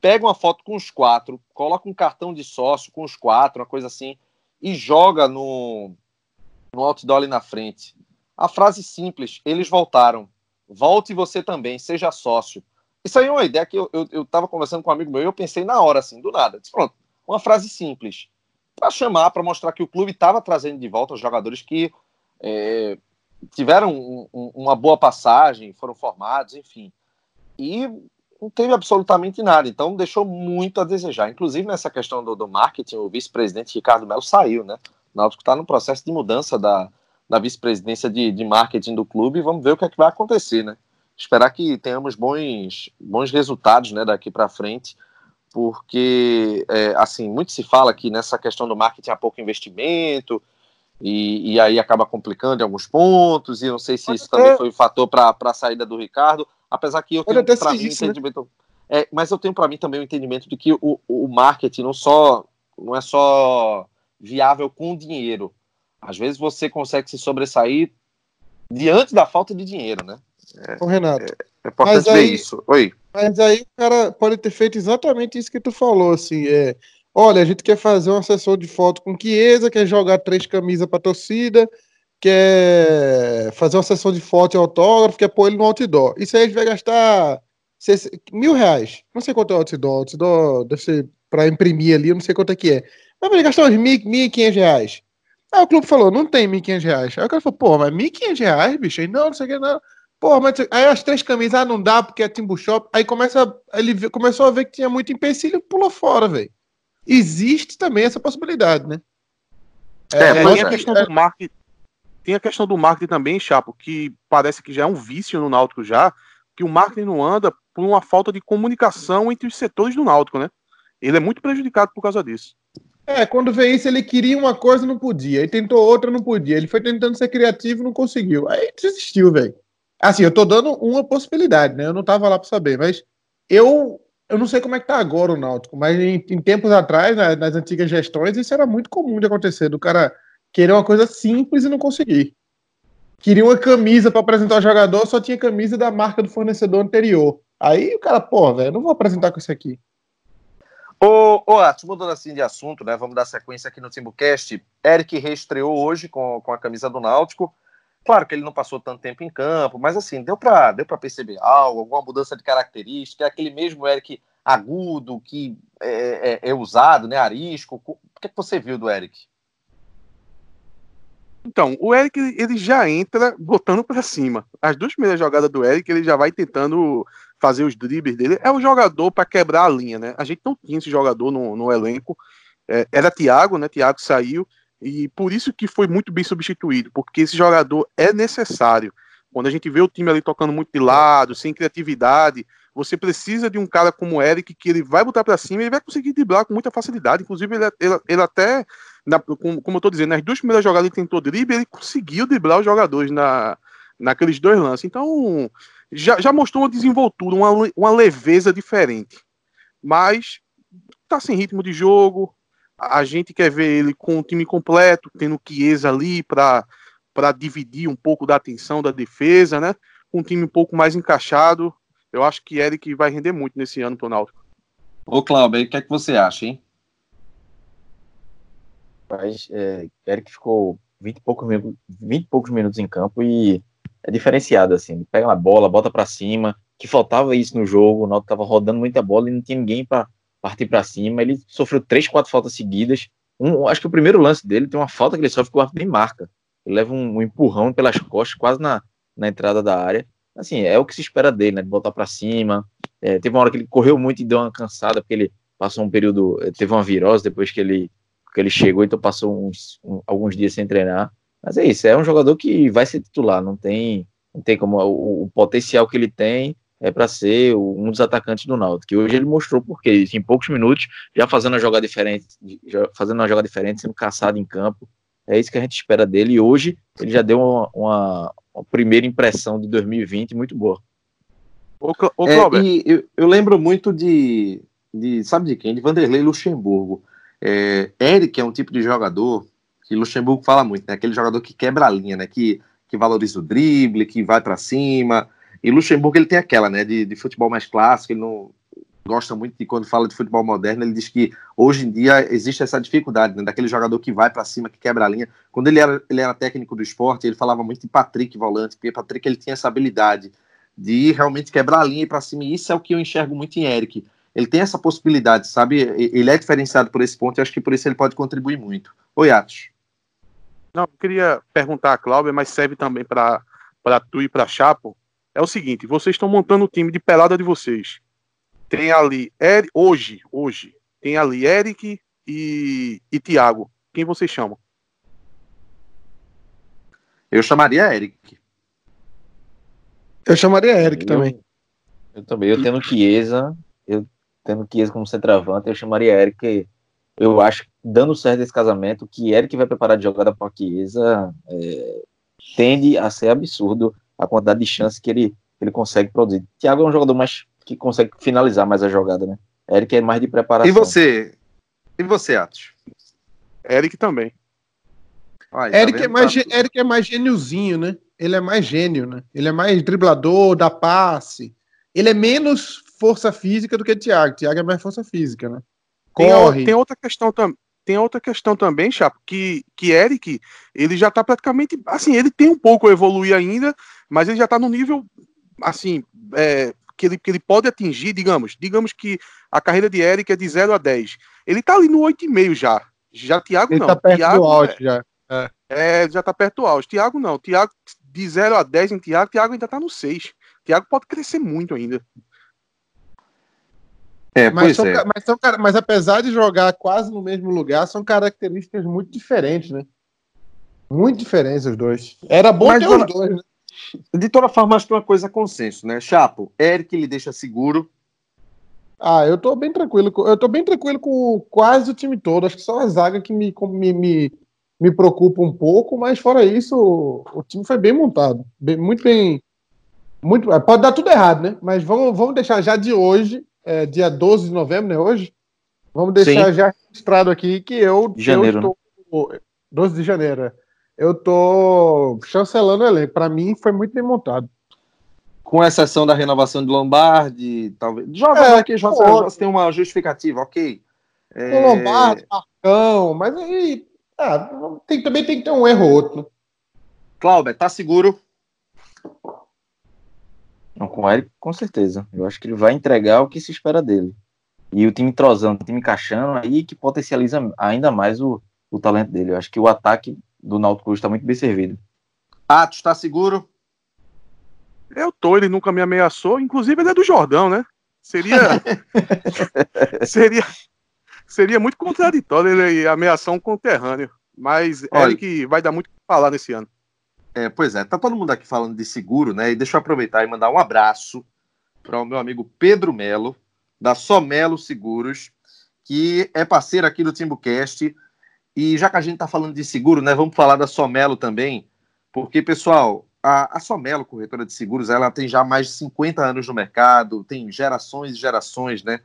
Speaker 1: pega uma foto com os quatro, coloca um cartão de sócio com os quatro, uma coisa assim, e joga no, no outdoor ali na frente. A frase simples, eles voltaram. Volte você também, seja sócio. Isso aí é uma ideia que eu, eu, eu conversando com um amigo meu e eu pensei na hora, assim, do nada. Disse, pronto, uma frase simples. Para chamar, para mostrar que o clube estava trazendo de volta os jogadores que é, tiveram um, um, uma boa passagem, foram formados, enfim. E não teve absolutamente nada, então deixou muito a desejar. Inclusive nessa questão do, do marketing, o vice-presidente Ricardo Melo saiu, né? O Náutico está no processo de mudança da, da vice-presidência de, de marketing do clube e vamos ver o que é que vai acontecer, né? Esperar que tenhamos bons, bons resultados né, daqui para frente, porque, é, assim, muito se fala que nessa questão do marketing há pouco investimento, e, e, aí acaba complicando em alguns pontos, e não sei se isso também foi um fator para a saída do Ricardo, Apesar que eu tenho para mim isso, né? entendimento. Né? É, mas eu tenho para mim também o entendimento de que o, o marketing não só não é só viável com dinheiro. Às vezes você consegue se sobressair diante da falta de dinheiro, né?
Speaker 5: É, Ô, Renato.
Speaker 1: É, é importante aí, ver isso. Oi.
Speaker 5: Mas aí o cara pode ter feito exatamente isso que tu falou, assim, é, olha, a gente quer fazer uma sessão de foto com Chiesa, quer jogar três camisas para torcida, quer fazer uma sessão de foto e autógrafo, quer pôr ele no outdoor. Isso aí a gente vai gastar mil reais. Não sei quanto é o outdoor. Outdoor deve ser para imprimir ali, eu não sei quanto é que é. Mas vai gastar uns mil, mil e quinhentos reais. Aí o clube falou, não tem mil e quinhentos reais. Aí o cara falou, pô, mas mil e quinhentos reais, bicho? Aí, não, não sei o que, não. Pô, mas aí as três camisas, ah, não dá porque é Timbu Shop. Aí começa, ele começou a ver que tinha muito empecilho e pulou fora, velho. Existe também essa possibilidade, né?
Speaker 7: É, é mas a questão é, do marketing tem a questão do marketing também, Chapo, que parece que já é um vício no Náutico já, que o marketing não anda por uma falta de comunicação entre os setores do Náutico, né? Ele é muito prejudicado por causa disso.
Speaker 5: É, quando vê isso, ele queria uma coisa não podia, ele tentou outra não podia, ele foi tentando ser criativo não conseguiu, aí desistiu, velho. Assim, eu tô dando uma possibilidade, né? Eu não tava lá para saber, mas eu, eu não sei como é que tá agora o Náutico, mas em, em tempos atrás, né, nas antigas gestões, isso era muito comum de acontecer, do cara querer uma coisa simples e não conseguir. Queria uma camisa para apresentar o jogador, só tinha camisa da marca do fornecedor anterior. Aí o cara, pô, velho, não vou apresentar com isso aqui.
Speaker 1: Ô, ô Atos, mudando assim de assunto, né? Vamos dar sequência aqui no Timbucast. Eric reestreou hoje com, com a camisa do Náutico. Claro que ele não passou tanto tempo em campo, mas assim, deu para deu perceber algo, alguma mudança de característica, é aquele mesmo Eric agudo que é, é, é usado, né? Arisco. O que, é que você viu do Eric?
Speaker 7: Então, o Eric ele já entra botando para cima. As duas primeiras jogadas do Eric, ele já vai tentando fazer os dribles dele. É um jogador para quebrar a linha, né? A gente não tinha esse jogador no, no elenco. É, era Thiago, né? Thiago saiu. E por isso que foi muito bem substituído, porque esse jogador é necessário. Quando a gente vê o time ali tocando muito de lado, sem criatividade, você precisa de um cara como o Eric que ele vai botar para cima e vai conseguir driblar com muita facilidade. Inclusive, ele, ele, ele até, na, como, como eu tô dizendo, nas duas primeiras jogadas ele tentou drible, ele conseguiu driblar os jogadores na, naqueles dois lances. Então, já, já mostrou uma desenvoltura, uma, uma leveza diferente. Mas tá sem ritmo de jogo, a gente quer ver ele com o time completo, tendo Chiesa ali para dividir um pouco da atenção da defesa, né? Com um time um pouco mais encaixado. Eu acho que Eric vai render muito nesse ano pro Náutico.
Speaker 1: Ô, Cláudio, o que é que você acha, hein?
Speaker 6: Mas, é, Eric ficou 20 e, poucos minutos, 20 e poucos minutos em campo e é diferenciado, assim. Ele pega uma bola, bota para cima, que faltava isso no jogo, o Náutico tava rodando muita bola e não tinha ninguém para partir para cima. Ele sofreu três, quatro faltas seguidas. Um, acho que o primeiro lance dele tem uma falta que ele sofre que o árbitro nem marca. Ele leva um, um, empurrão pelas costas, quase na, na entrada da área. Assim, é o que se espera dele, né? De voltar para cima. É, teve uma hora que ele correu muito e deu uma cansada, porque ele passou um período, eh, teve uma virose depois que ele, que ele chegou, então passou uns, um, alguns dias sem treinar. Mas é isso, é um jogador que vai ser titular, não tem, não tem como o, o potencial que ele tem é para ser um dos atacantes do Náutico. Que hoje ele mostrou porque em poucos minutos já fazendo uma jogada diferente, já fazendo uma jogada diferente, sendo caçado em campo. É isso que a gente espera dele. E hoje ele já deu uma, uma, uma primeira impressão de 2020 muito boa.
Speaker 1: Ô, ô é, eu, eu, lembro muito de, de, sabe de quem? De Vanderlei Luxemburgo. É, Eric é um tipo de jogador que Luxemburgo fala muito, né? Aquele jogador que quebra a linha, né? Que, que valoriza o drible, que vai para cima, e Luxemburgo ele tem aquela, né, de, de futebol mais clássico, ele não gosta muito de quando fala de futebol moderno, ele diz que hoje em dia existe essa dificuldade, né, daquele jogador que vai para cima, que quebra a linha. Quando ele era, ele era técnico do esporte, ele falava muito de Patrick volante, porque Patrick ele tinha essa habilidade de realmente quebrar a linha e para cima, e isso é o que eu enxergo muito em Eric. Ele tem essa possibilidade, sabe? Ele é diferenciado por esse ponto e acho que por isso ele pode contribuir muito. Oi, Atos.
Speaker 7: Não, eu queria perguntar a Cláudia, mas serve também para tu e para Chapo é o seguinte: vocês estão montando o time de pelada de vocês. Tem ali, er, hoje, hoje, tem ali Eric e, e Thiago. Quem vocês chamam?
Speaker 1: Eu chamaria Eric.
Speaker 5: Eu chamaria Eric eu, também.
Speaker 6: Eu também. Eu tendo Chiesa, eu tendo Chiesa como centroavante, eu chamaria Eric. Eu acho, dando certo esse casamento, que Eric vai preparar de jogada para Chiesa é, tende a ser absurdo a quantidade de chances que ele, ele consegue produzir. Thiago é um jogador mais que consegue finalizar mais a jogada, né? Eric é mais de preparação.
Speaker 1: E você? E você, Atos?
Speaker 7: Eric também.
Speaker 5: Ai, tá Eric, é mais, tá... Eric é mais gêniozinho, né? Ele é mais gênio, né? Ele é mais driblador, dá passe. Ele é menos força física do que Thiago. Thiago é mais força física, né?
Speaker 7: Corre. Tem, tem outra questão também tem outra questão também, Chapo, que, que Eric, ele já tá praticamente, assim, ele tem um pouco a evoluir ainda, mas ele já tá no nível, assim, é, que, ele, que ele pode atingir, digamos, digamos que a carreira de Eric é de 0 a 10. Ele tá ali no 8,5 já. Já Thiago
Speaker 5: ele
Speaker 7: não.
Speaker 5: Tá perto
Speaker 7: Thiago,
Speaker 5: do auge é, já.
Speaker 7: É. é. já tá perto do auge. Thiago não. Thiago, de 0 a 10 em Thiago, Thiago ainda tá no 6. Thiago pode crescer muito ainda.
Speaker 5: É, mas, são, é. mas, são, mas apesar de jogar quase no mesmo lugar, são características muito diferentes, né? Muito diferentes os dois. Era bom mas, ter os dois, né?
Speaker 1: De toda forma, acho que é uma coisa é consenso, né? Chapo, Eric ele deixa seguro.
Speaker 5: Ah, eu tô bem tranquilo. Eu tô bem tranquilo com quase o time todo. Acho que só a zaga que me, me, me, me preocupa um pouco, mas fora isso, o time foi bem montado. Bem, muito bem Muito, pode dar tudo errado, né? Mas vamos, vamos deixar já de hoje, é, dia 12 de novembro, né? Hoje? Vamos deixar Sim. já registrado aqui que eu.
Speaker 6: De janeiro. Eu
Speaker 5: tô, 12 de janeiro. Eu tô chancelando o elenco. Para mim foi muito bem montado.
Speaker 1: Com exceção da renovação de Lombardi, talvez. Jogos é, aqui, jogos tem uma justificativa, ok.
Speaker 5: É... Lombardi, Marcão, mas aí. Ah, tem, também tem que ter um erro ou outro.
Speaker 1: Cláudio, tá seguro?
Speaker 6: Não, com o Eric, com certeza. Eu acho que ele vai entregar o que se espera dele. E o time trozando, o time encaixando, aí que potencializa ainda mais o, o talento dele. Eu acho que o ataque do Náutico está muito bem servido.
Speaker 1: Atos, está seguro?
Speaker 7: Eu tô, ele nunca me ameaçou. Inclusive, ele é do Jordão, né? Seria. seria. Seria muito contraditório ele ameaçar um conterrâneo. Mas Olha, Eric vai dar muito o que falar nesse ano.
Speaker 1: É, pois é, tá todo mundo aqui falando de seguro, né? E deixa eu aproveitar e mandar um abraço para o meu amigo Pedro Melo, da Somelo Seguros, que é parceiro aqui do TimbuCast. E já que a gente tá falando de seguro, né? Vamos falar da Somelo também, porque, pessoal, a, a Somelo, corretora de seguros, ela tem já mais de 50 anos no mercado, tem gerações e gerações, né?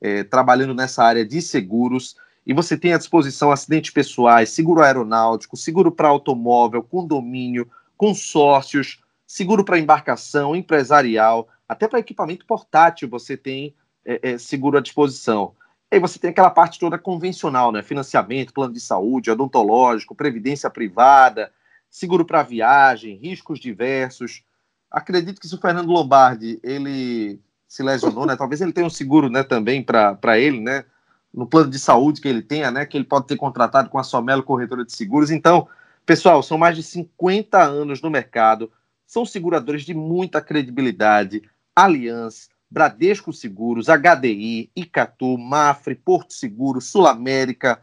Speaker 1: É, trabalhando nessa área de seguros e você tem à disposição acidentes pessoais, seguro aeronáutico, seguro para automóvel, condomínio, consórcios, seguro para embarcação, empresarial, até para equipamento portátil você tem é, é, seguro à disposição. E aí você tem aquela parte toda convencional, né? Financiamento, plano de saúde, odontológico, previdência privada, seguro para viagem, riscos diversos. Acredito que se o Fernando Lombardi ele se lesionou, né? Talvez ele tenha um seguro, né, também para ele, né? No plano de saúde que ele tenha, né, que ele pode ter contratado com a Somelo Corretora de Seguros. Então, pessoal, são mais de 50 anos no mercado, são seguradores de muita credibilidade, Allianz, Bradesco Seguros, HDI, Icatu, Mafre, Porto Seguro, Sul América,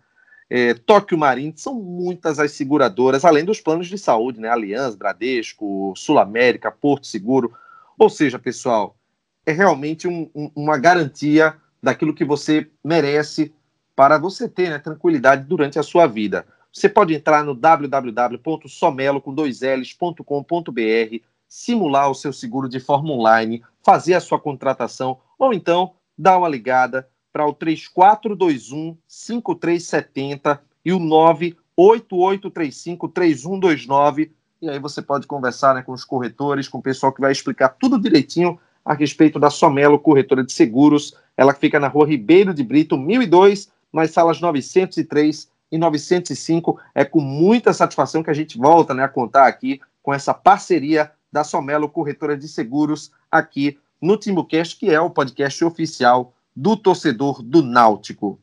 Speaker 1: é, Tóquio Marine, são muitas as seguradoras, além dos planos de saúde, né, Allianz, Bradesco, Sul América, Porto Seguro. Ou seja, pessoal, é realmente um, um, uma garantia daquilo que você merece para você ter né, tranquilidade durante a sua vida. Você pode entrar no www.somelo com dois L's.com.br, simular o seu seguro de forma online, fazer a sua contratação ou então dar uma ligada para o 3421 5370 e o 98835 3129 e aí você pode conversar né, com os corretores, com o pessoal que vai explicar tudo direitinho a respeito da Somelo Corretora de Seguros. Ela fica na rua Ribeiro de Brito, 1002, nas salas 903 e 905. É com muita satisfação que a gente volta né, a contar aqui com essa parceria da Somelo Corretora de Seguros aqui no Timbucast, que é o podcast oficial do torcedor do Náutico.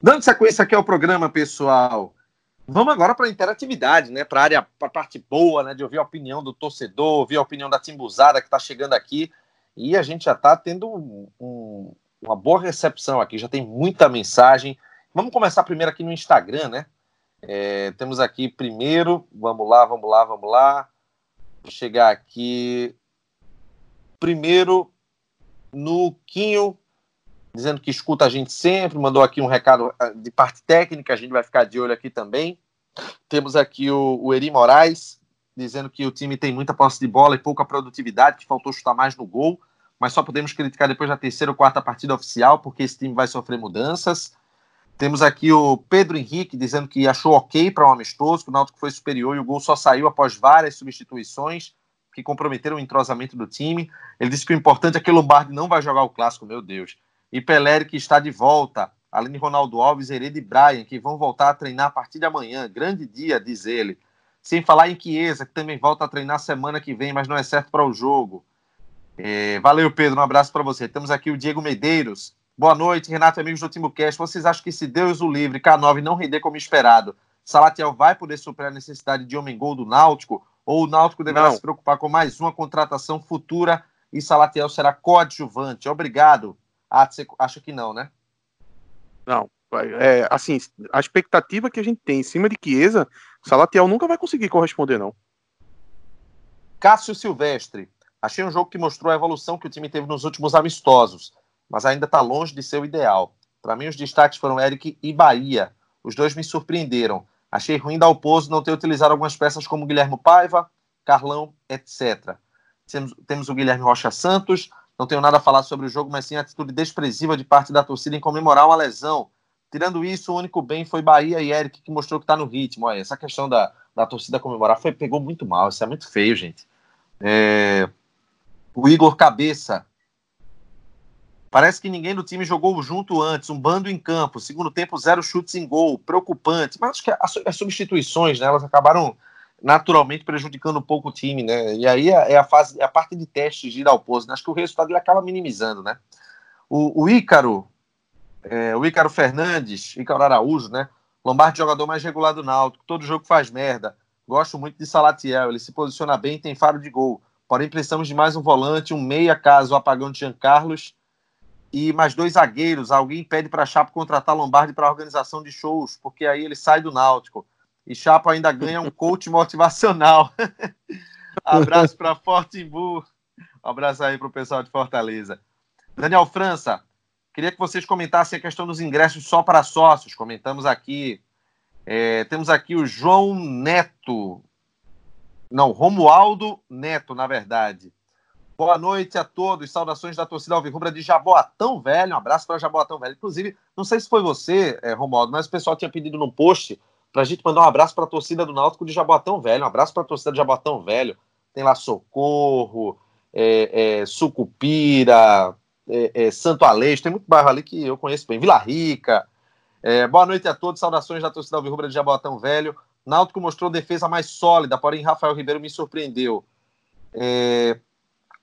Speaker 1: Dando sequência aqui ao programa, pessoal, Vamos agora para a interatividade, né? Para a área, para parte boa, né? De ouvir a opinião do torcedor, ouvir a opinião da timbuzada que está chegando aqui. E a gente já está tendo um, uma boa recepção aqui, já tem muita mensagem. Vamos começar primeiro aqui no Instagram, né? É, temos aqui primeiro, vamos lá, vamos lá, vamos lá. Vou chegar aqui. Primeiro no Quinho dizendo que escuta a gente sempre, mandou aqui um recado ah, de parte técnica, a gente vai ficar de olho aqui também. Temos aqui o, o Eri Moraes, dizendo que o time tem muita posse de bola e pouca produtividade, que faltou chutar mais no gol, mas só podemos criticar depois da terceira ou quarta partida oficial, porque esse time vai sofrer mudanças. Temos aqui o Pedro Henrique dizendo que achou ok para um amistoso, que o Náutico foi superior e o gol só saiu após várias substituições que comprometeram o entrosamento do time. Ele disse que o importante é que o Lombardi não vai jogar o clássico, meu Deus e Pelé que está de volta, além de Ronaldo Alves, Hered e Brian, que vão voltar a treinar a partir de amanhã. Grande dia, diz ele. Sem falar em Chiesa, que também volta a treinar semana que vem, mas não é certo para o jogo. É, valeu, Pedro. Um abraço para você. Temos aqui o Diego Medeiros. Boa noite, Renato, amigos do TimbuCast. Vocês acham que se Deus o livre, K9 não render como esperado, Salatiel vai poder suprir a necessidade de homem gol do Náutico? Ou o Náutico deverá não. se preocupar com mais uma contratação futura e Salatiel será coadjuvante? Obrigado. Ah, você acha que não, né?
Speaker 7: Não. É, assim, a expectativa que a gente tem em cima de Chiesa, Salatiel nunca vai conseguir corresponder, não.
Speaker 1: Cássio Silvestre. Achei um jogo que mostrou a evolução que o time teve nos últimos amistosos, mas ainda está longe de ser o ideal. Para mim, os destaques foram Eric e Bahia. Os dois me surpreenderam. Achei ruim da Alpozo não ter utilizado algumas peças como Guilherme Paiva, Carlão, etc. Temos, temos o Guilherme Rocha Santos. Não tenho nada a falar sobre o jogo, mas sim a atitude desprezível de parte da torcida em comemorar uma lesão. Tirando isso, o único bem foi Bahia e Eric, que mostrou que está no ritmo. Olha, essa questão da, da torcida comemorar foi, pegou muito mal. Isso é muito feio, gente. É... O Igor Cabeça. Parece que ninguém do time jogou junto antes, um bando em campo. Segundo tempo, zero chutes em gol. Preocupante. Mas acho que as substituições, né, elas acabaram naturalmente prejudicando um pouco o time, né? E aí é, é a fase, é a parte de teste de pouso. Né? Acho que o resultado ele acaba minimizando, né? O, o Ícaro, é, o Ícaro Fernandes, Ícaro Araújo, né? Lombardi jogador mais regular do Náutico, todo jogo faz merda. Gosto muito de Salatiel, ele se posiciona bem, tem faro de gol. Porém, precisamos de mais um volante, um meia caso o apagão de Jean Carlos e mais dois zagueiros. Alguém pede para Chapo contratar Lombardi para organização de shows, porque aí ele sai do Náutico. E Chapo ainda ganha um coach motivacional. abraço para Fortimbu. Abraço aí para o pessoal de Fortaleza. Daniel França, queria que vocês comentassem a questão dos ingressos só para sócios. Comentamos aqui. É, temos aqui o João Neto. Não, Romualdo Neto, na verdade. Boa noite a todos. Saudações da torcida Alvirrubra de Jaboatão Velho. Um abraço para Jaboatão Velho. Inclusive, não sei se foi você, é, Romualdo, mas o pessoal tinha pedido no post para a gente mandar um abraço para a torcida do Náutico de Jaboatão Velho. Um abraço para a torcida de Jaboatão Velho. Tem lá Socorro, é, é, Sucupira, é, é, Santo Aleixo, tem muito bairro ali que eu conheço bem. Vila Rica. É, boa noite a todos. Saudações da torcida Alvirrubra de Jaboatão Velho. Náutico mostrou defesa mais sólida, porém Rafael Ribeiro me surpreendeu. É,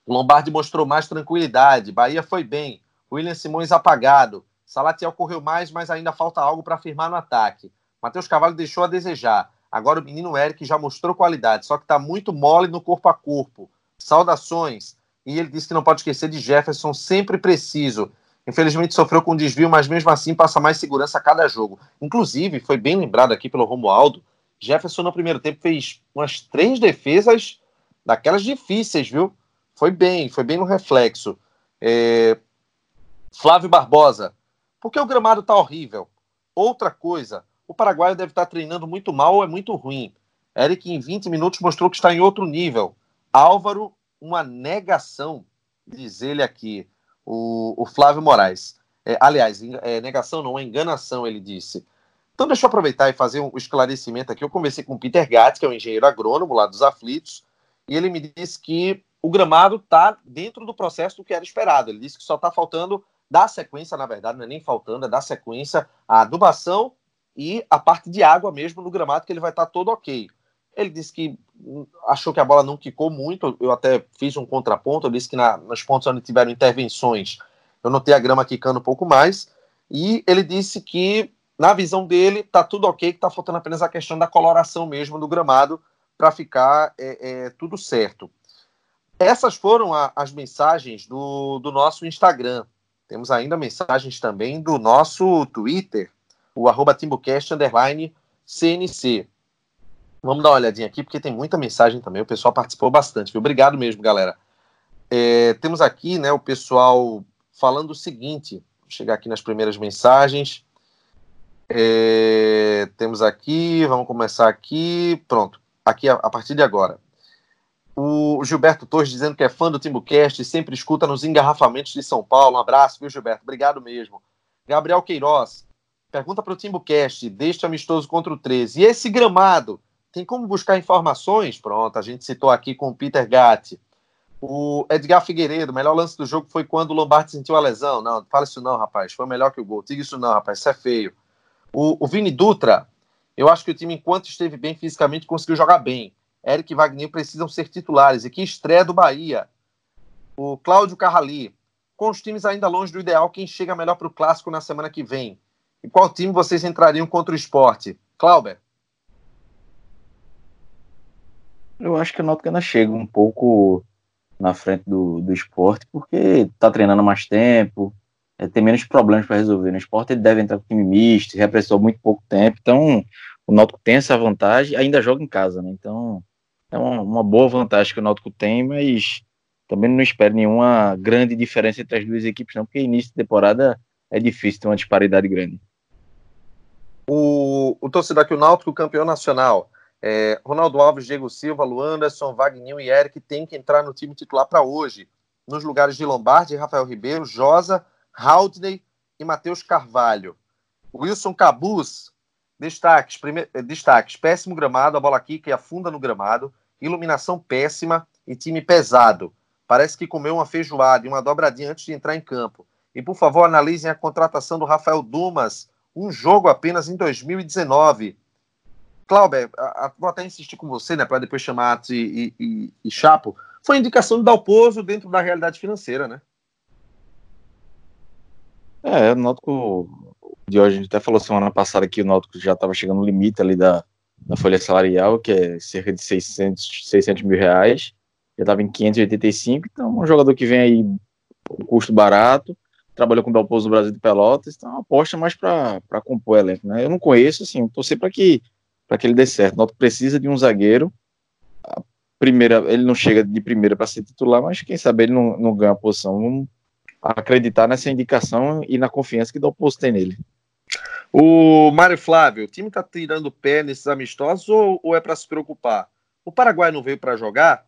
Speaker 1: Lombardi mostrou mais tranquilidade. Bahia foi bem. William Simões apagado. Salatiel correu mais, mas ainda falta algo para firmar no ataque. Matheus Cavalho deixou a desejar. Agora o menino Eric já mostrou qualidade, só que está muito mole no corpo a corpo. Saudações. E ele disse que não pode esquecer de Jefferson, sempre preciso. Infelizmente sofreu com desvio, mas mesmo assim passa mais segurança a cada jogo. Inclusive, foi bem lembrado aqui pelo Romualdo, Jefferson no primeiro tempo fez umas três defesas daquelas difíceis, viu? Foi bem, foi bem no reflexo. É... Flávio Barbosa, por que o gramado tá horrível? Outra coisa, o paraguaio deve estar treinando muito mal ou é muito ruim. Eric, em 20 minutos, mostrou que está em outro nível. Álvaro, uma negação, diz ele aqui, o, o Flávio Moraes. É, aliás, é, negação não, é enganação, ele disse. Então, deixa eu aproveitar e fazer um esclarecimento aqui. Eu conversei com o Peter Gatz, que é um engenheiro agrônomo lá dos aflitos, e ele me disse que o gramado está dentro do processo do que era esperado. Ele disse que só está faltando dar sequência, na verdade, não é nem faltando, é dar sequência à adubação e a parte de água mesmo no gramado, que ele vai estar todo ok. Ele disse que achou que a bola não quicou muito, eu até fiz um contraponto, eu disse que na, nos pontos onde tiveram intervenções, eu notei a grama quicando um pouco mais, e ele disse que, na visão dele, está tudo ok, que está faltando apenas a questão da coloração mesmo do gramado, para ficar é, é, tudo certo. Essas foram a, as mensagens do, do nosso Instagram. Temos ainda mensagens também do nosso Twitter, o arroba TimbuCast underline CNC. Vamos dar uma olhadinha aqui, porque tem muita mensagem também. O pessoal participou bastante. Viu? Obrigado mesmo, galera. É, temos aqui né, o pessoal falando o seguinte. Vou chegar aqui nas primeiras mensagens. É, temos aqui, vamos começar aqui. Pronto, aqui a, a, partir de agora. O Gilberto Torres dizendo que é fã do Timbucast e sempre escuta nos engarrafamentos de São Paulo. Um abraço, viu, Gilberto? Obrigado mesmo. Gabriel Queiroz, Pergunta para o Timbucast, deste amistoso contra o 13. E esse gramado, tem como buscar informações? Pronto, a gente citou aqui com o Peter Gatti. O Edgar Figueiredo, o melhor lance do jogo foi quando o Lombardi sentiu a lesão. Não, fala isso não, rapaz. Foi melhor que o gol. Diga isso não, rapaz. Isso é feio. O, o Vini Dutra, eu acho que o time, enquanto esteve bem fisicamente, conseguiu jogar bem. Eric e Wagner precisam ser titulares. E que estreia do Bahia. O Cláudio Carrali, com os times ainda longe do ideal, quem chega melhor para o clássico na semana que vem? E qual time vocês entrariam contra o esporte? Clauber?
Speaker 6: Eu acho que o Náutico ainda chega um pouco na frente do, do esporte, porque está treinando mais tempo, é, tem menos problemas para resolver. No esporte ele deve entrar com time misto, repressou muito pouco tempo, então o Náutico tem essa vantagem, ainda joga em casa, né? Então é uma, uma boa vantagem que o Náutico tem, mas também não espero nenhuma grande diferença entre as duas equipes, não, porque início de temporada é difícil ter uma disparidade grande.
Speaker 1: O, o torcedor aqui, o Náutico campeão nacional. É, Ronaldo Alves, Diego Silva, Luanderson, Wagner e Eric têm que entrar no time titular para hoje. Nos lugares de Lombardi, Rafael Ribeiro, Josa, Haldney e Matheus Carvalho. Wilson Cabuz, destaques, prime... Eh, destaques: péssimo gramado, a bola quica e afunda no gramado, iluminação péssima e time pesado. Parece que comeu uma feijoada e uma dobradinha antes de entrar em campo. E por favor, analisem a contratação do Rafael Dumas, um jogo apenas em 2019. Cláudio, vou até insistir com você, né, para depois chamar Atos e, e, e, Chapo. Foi indicação do Dalpozo dentro da realidade financeira, né?
Speaker 6: É, o Náutico de hoje, a gente até falou semana passada que o Náutico já estava chegando no limite ali da, da folha salarial, que é cerca de 600, 600 mil reais. Já estava em 585, então um jogador que vem aí com custo barato, trabalhou com o Dalpozo do Brasil de Pelotas, então é uma aposta mais para compor o elenco, né? Eu não conheço, assim, torcer para que, que ele dê certo. O Náutico precisa de um zagueiro, a primeira, ele não chega de primeira para ser titular, mas quem sabe ele não, não ganha a posição. Vamos acreditar nessa indicação e na confiança que o Dalpozo tem nele.
Speaker 1: O Mário Flávio, o time está tirando o pé nesses amistosos ou, ou é para se preocupar? O Paraguai não veio para jogar?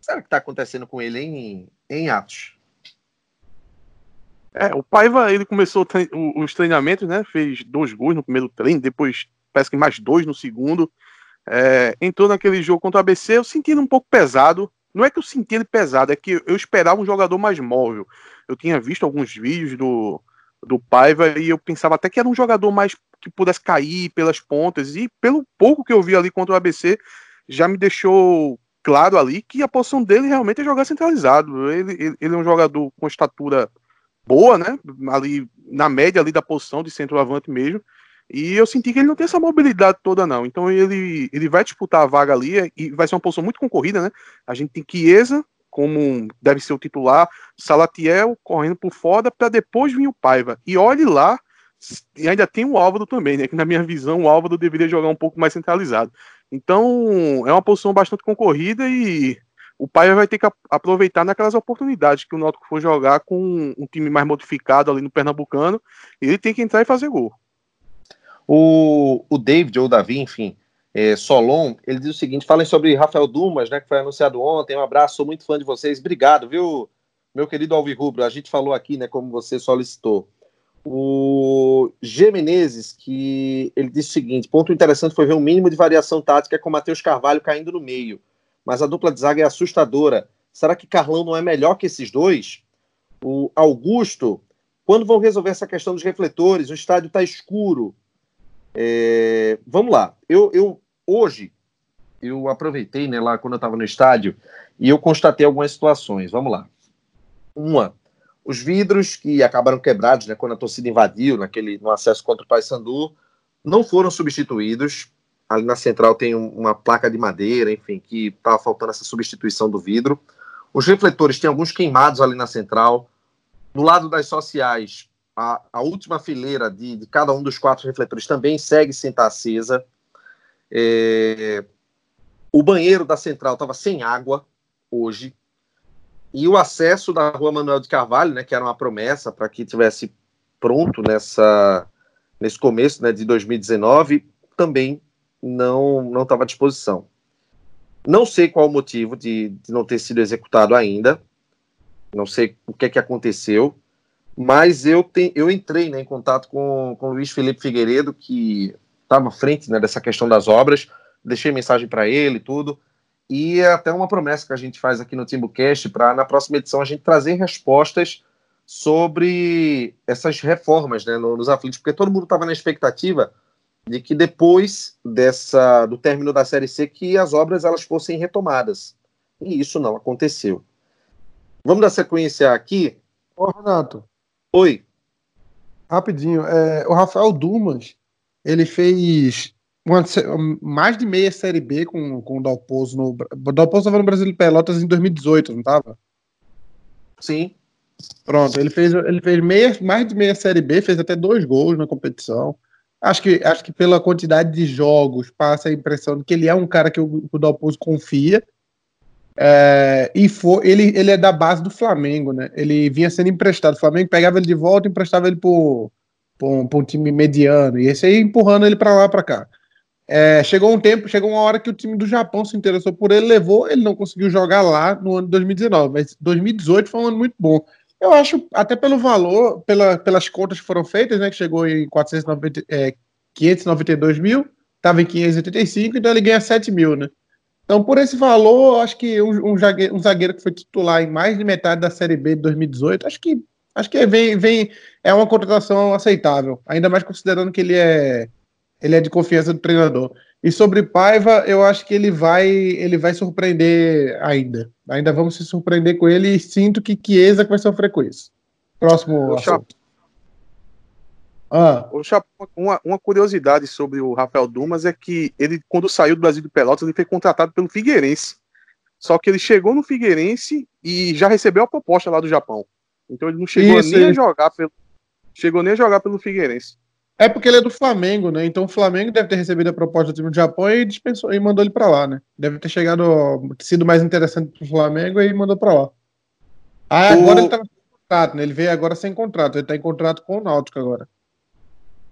Speaker 1: Será que está acontecendo com ele em, em Atos?
Speaker 7: É, o Paiva, ele começou os treinamentos, né? Fez dois gols no primeiro treino, depois parece que mais dois no segundo. É, entrou naquele jogo contra o ABC, eu senti ele um pouco pesado. Não é que eu senti ele pesado, é que eu esperava um jogador mais móvel. Eu tinha visto alguns vídeos do, do Paiva e eu pensava até que era um jogador mais que pudesse cair pelas pontas. E pelo pouco que eu vi ali contra o ABC, já me deixou claro ali que a posição dele realmente é jogar centralizado. Ele, ele, ele é um jogador com estatura boa, né? Ali na média ali da posição de centroavante mesmo. E eu senti que ele não tem essa mobilidade toda, não. Então ele, ele vai disputar a vaga ali e vai ser uma posição muito concorrida, né? A gente tem Chiesa, como deve ser o titular, Salatiel correndo por fora, para depois vir o Paiva. E olhe lá, e ainda tem o Álvaro também, né? Que na minha visão o Álvaro deveria jogar um pouco mais centralizado. Então é uma posição bastante concorrida e o Paiva vai ter que aproveitar naquelas oportunidades que o Náutico for jogar com um time mais modificado ali no Pernambucano, ele tem que entrar e fazer gol.
Speaker 1: O, o David, ou o Davi, enfim, é, Solon, ele diz o seguinte: falem sobre Rafael Dumas, né, que foi anunciado ontem. Um abraço, sou muito fã de vocês. Obrigado, viu, meu querido Alvirrubro? A gente falou aqui, né, como você solicitou. O G. Menezes, que ele disse o seguinte: ponto interessante foi ver um mínimo de variação tática com Matheus Carvalho caindo no meio mas a dupla de zaga é assustadora. Será que Carlão não é melhor que esses dois? O Augusto, quando vão resolver essa questão dos refletores? O estádio está escuro. É, vamos lá. Eu, eu hoje eu aproveitei né, lá quando eu estava no estádio e eu constatei algumas situações. Vamos lá. Uma, os vidros que acabaram quebrados né, quando a torcida invadiu naquele, no acesso contra o Paysandu não foram substituídos ali na central tem uma placa de madeira, enfim, que estava faltando essa substituição do vidro. Os refletores tem alguns queimados ali na central. Do lado das sociais, a, a última fileira de, de, cada um dos quatro refletores também segue sem estar acesa. É, o banheiro da central estava sem água hoje. E o acesso da rua Manuel de Carvalho, né, que era uma promessa para que tivesse pronto nessa, nesse começo né, de 2019, também não não estava à disposição. Não sei qual o motivo de, de, não ter sido executado ainda. Não sei o que é que aconteceu, mas eu, te, eu entrei né, em contato com, com o Luiz Felipe Figueiredo, que estava à frente né, dessa questão das obras. Deixei mensagem para ele tudo. E é até uma promessa que a gente faz aqui no Timbucast para na próxima edição a gente trazer respostas sobre essas reformas né, nos aflitos, porque todo mundo estava na expectativa de que depois dessa do término da série C que as obras elas fossem retomadas. E isso não aconteceu. Vamos dar sequência aqui.
Speaker 5: Ô, Renato.
Speaker 1: Oi.
Speaker 5: Rapidinho. É, o Rafael Dumas, ele fez uma, mais de meia série B com, com o Dalpozo no. O Dalpozo estava no Brasil de Pelotas em 2018, não estava?
Speaker 1: Sim.
Speaker 5: Pronto, ele fez, ele fez meia, mais de meia série B, fez até dois gols na competição. Acho que, acho que pela quantidade de jogos passa a impressão de que ele é um cara que o, o Dalpozo confia. É, e for, ele, ele é da base do Flamengo, né? Ele vinha sendo emprestado. O Flamengo pegava ele de volta e emprestava ele para um, um time mediano. E esse aí empurrando ele para lá para cá. É, chegou um tempo, chegou uma hora que o time do Japão se interessou por ele, levou, ele não conseguiu jogar lá no ano de 2019, mas 2018 foi um ano muito bom. Eu acho, até pelo valor, pela, pelas contas que foram feitas, né, que chegou em 490, é, 592 mil, estava em 585, então ele ganha 7 mil, né? Então, por esse valor, acho que um, um, zagueiro, um zagueiro que foi titular em mais de metade da Série B de 2018, acho que acho que vem, vem é uma contratação aceitável, ainda mais considerando que ele é ele é de confiança do treinador. E sobre Paiva, eu acho que ele vai ele vai surpreender ainda. Ainda vamos se surpreender com ele e sinto que Chiesa vai sofrer com isso. Próximo assunto.
Speaker 7: Ah. Uma, uma, curiosidade sobre o Rafael Dumas é que ele, quando saiu do Brasil de Pelotas, ele foi contratado pelo Figueirense. Só que ele chegou no Figueirense e já recebeu a proposta lá do Japão. Então ele não chegou isso, nem isso. a jogar pelo. Chegou nem a jogar pelo Figueirense.
Speaker 5: É porque ele é do Flamengo, né? Então o Flamengo deve ter recebido a proposta do time do Japão e dispensou e mandou ele para lá, né? Deve ter chegado, sido mais interessante pro Flamengo e mandou para lá. Ah, agora o... ele tá sem contrato, né? Ele veio agora sem contrato. Ele tá em contrato com o Náutico agora.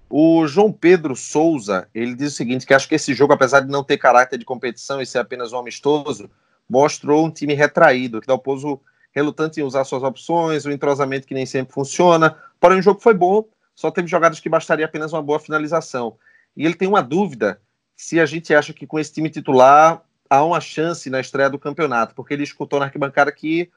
Speaker 1: O João Pedro Souza, ele diz o seguinte, que acho que esse jogo, apesar de não ter caráter de competição e ser apenas um amistoso, mostrou um time retraído, que dá o pouso relutante em usar suas opções, o entrosamento que nem sempre funciona. Porém, o jogo foi bom, só teve jogadas que bastaria apenas uma boa finalização. E ele tem uma dúvida se a gente acha que com esse time titular há uma chance na estreia do campeonato, porque ele escutou na arquibancada que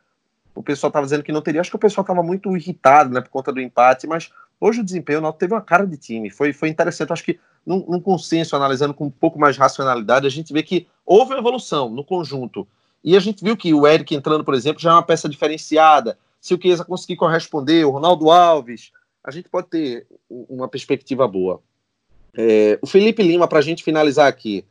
Speaker 1: o pessoal estava dizendo que não teria. Acho que o pessoal estava muito irritado né, por conta do empate, mas Hoje o desempenho não teve uma cara de time, foi, foi interessante. Acho que num, num, consenso, analisando com um pouco mais de racionalidade, a gente vê que houve uma evolução no conjunto. E a gente viu que o Eric entrando, por exemplo, já é uma peça diferenciada. Se o Chiesa conseguir corresponder, o Ronaldo Alves, a gente pode ter uma perspectiva boa. É, o Felipe Lima, para a gente finalizar aqui.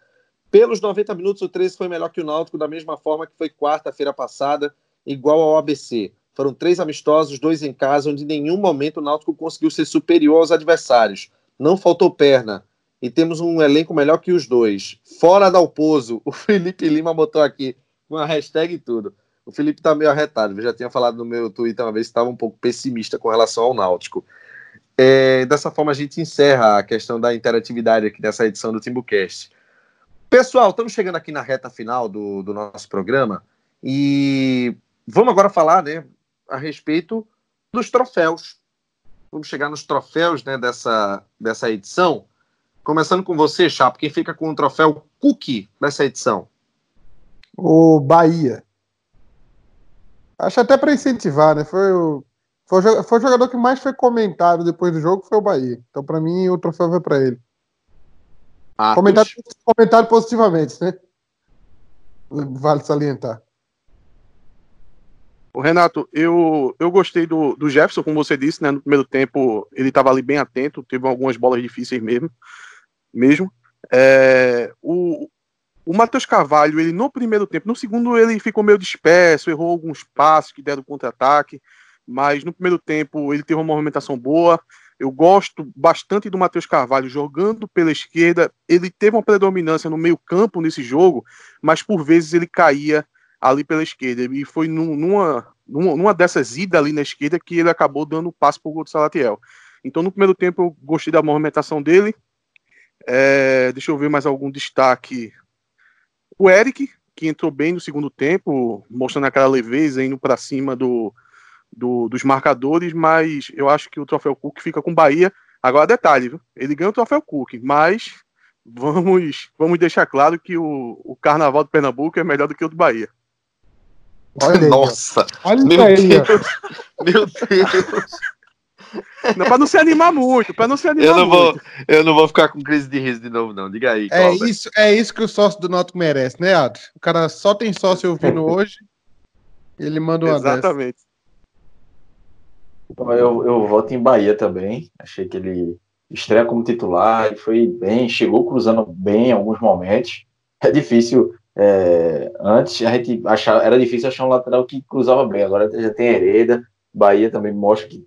Speaker 1: Pelos 90 minutos, o 13 foi melhor que o Náutico, da mesma forma que foi quarta-feira passada, igual ao ABC. Foram três amistosos, dois em casa, onde em nenhum momento o Náutico conseguiu ser superior aos adversários. Não faltou perna. E temos um elenco melhor que os dois. Fora da Alpozo, o Felipe Lima botou aqui uma hashtag e tudo. O Felipe tá meio arretado. Eu já tinha falado no meu Twitter uma vez que estava um pouco pessimista com relação ao Náutico. É, dessa forma, a gente encerra a questão da interatividade aqui nessa edição do Timbucast. Pessoal, estamos chegando aqui na reta final do, do nosso programa e vamos agora falar, né? a respeito dos troféus. Vamos chegar nos troféus né, dessa, dessa edição. Começando com você, Chapo, quem fica com o troféu Cookie dessa edição?
Speaker 5: O Bahia. Acho até para incentivar, né? Foi o, foi o, foi, o, jogador que mais foi comentado depois do jogo, foi o Bahia. Então, para mim, o troféu vai para ele. Comentado, comentado positivamente, né? Vale salientar.
Speaker 7: O Renato, eu, eu gostei do, do Jefferson, como você disse, né? No primeiro tempo ele estava ali bem atento, teve algumas bolas difíceis mesmo. mesmo. É, o, o Matheus Carvalho, ele no primeiro tempo, no segundo ele ficou meio disperso, errou alguns passos que deram contra-ataque, mas no primeiro tempo ele teve uma movimentação boa. Eu gosto bastante do Matheus Carvalho jogando pela esquerda. Ele teve uma predominância no meio-campo nesse jogo, mas por vezes ele caía ali pela esquerda. E foi numa, numa, dessas idas ali na esquerda que ele acabou dando o passo para o gol do Salatiel. Então, no primeiro tempo, eu gostei da movimentação dele. É, deixa eu ver mais algum destaque. O Eric, que entrou bem no segundo tempo, mostrando aquela leveza, indo para cima do, do, dos marcadores, mas eu acho que o troféu Cook fica com Bahia. Agora, detalhe, viu? ele ganha o troféu Cook, mas vamos, vamos deixar claro que o, o Carnaval do Pernambuco é melhor do que o do Bahia.
Speaker 1: Olha Nossa!
Speaker 5: Olha meu Deus!
Speaker 1: Meu Deus!
Speaker 7: Não, pra não se animar muito, pra não se animar
Speaker 1: eu não
Speaker 7: muito.
Speaker 1: Vou, eu não vou ficar com crise de riso de novo, não. Diga aí.
Speaker 5: É isso, é isso que o sócio do Noto merece, né, Adri? O cara só tem sócio ouvindo hoje. Ele manda uma
Speaker 7: Exatamente.
Speaker 6: Então, eu, eu voto em Bahia também. Achei que ele estreia como titular, ele foi bem, chegou cruzando bem em alguns momentos. É difícil é, antes a gente achava, era difícil achar um lateral que cruzava bem, agora já tem Hereda, Bahia também mostra que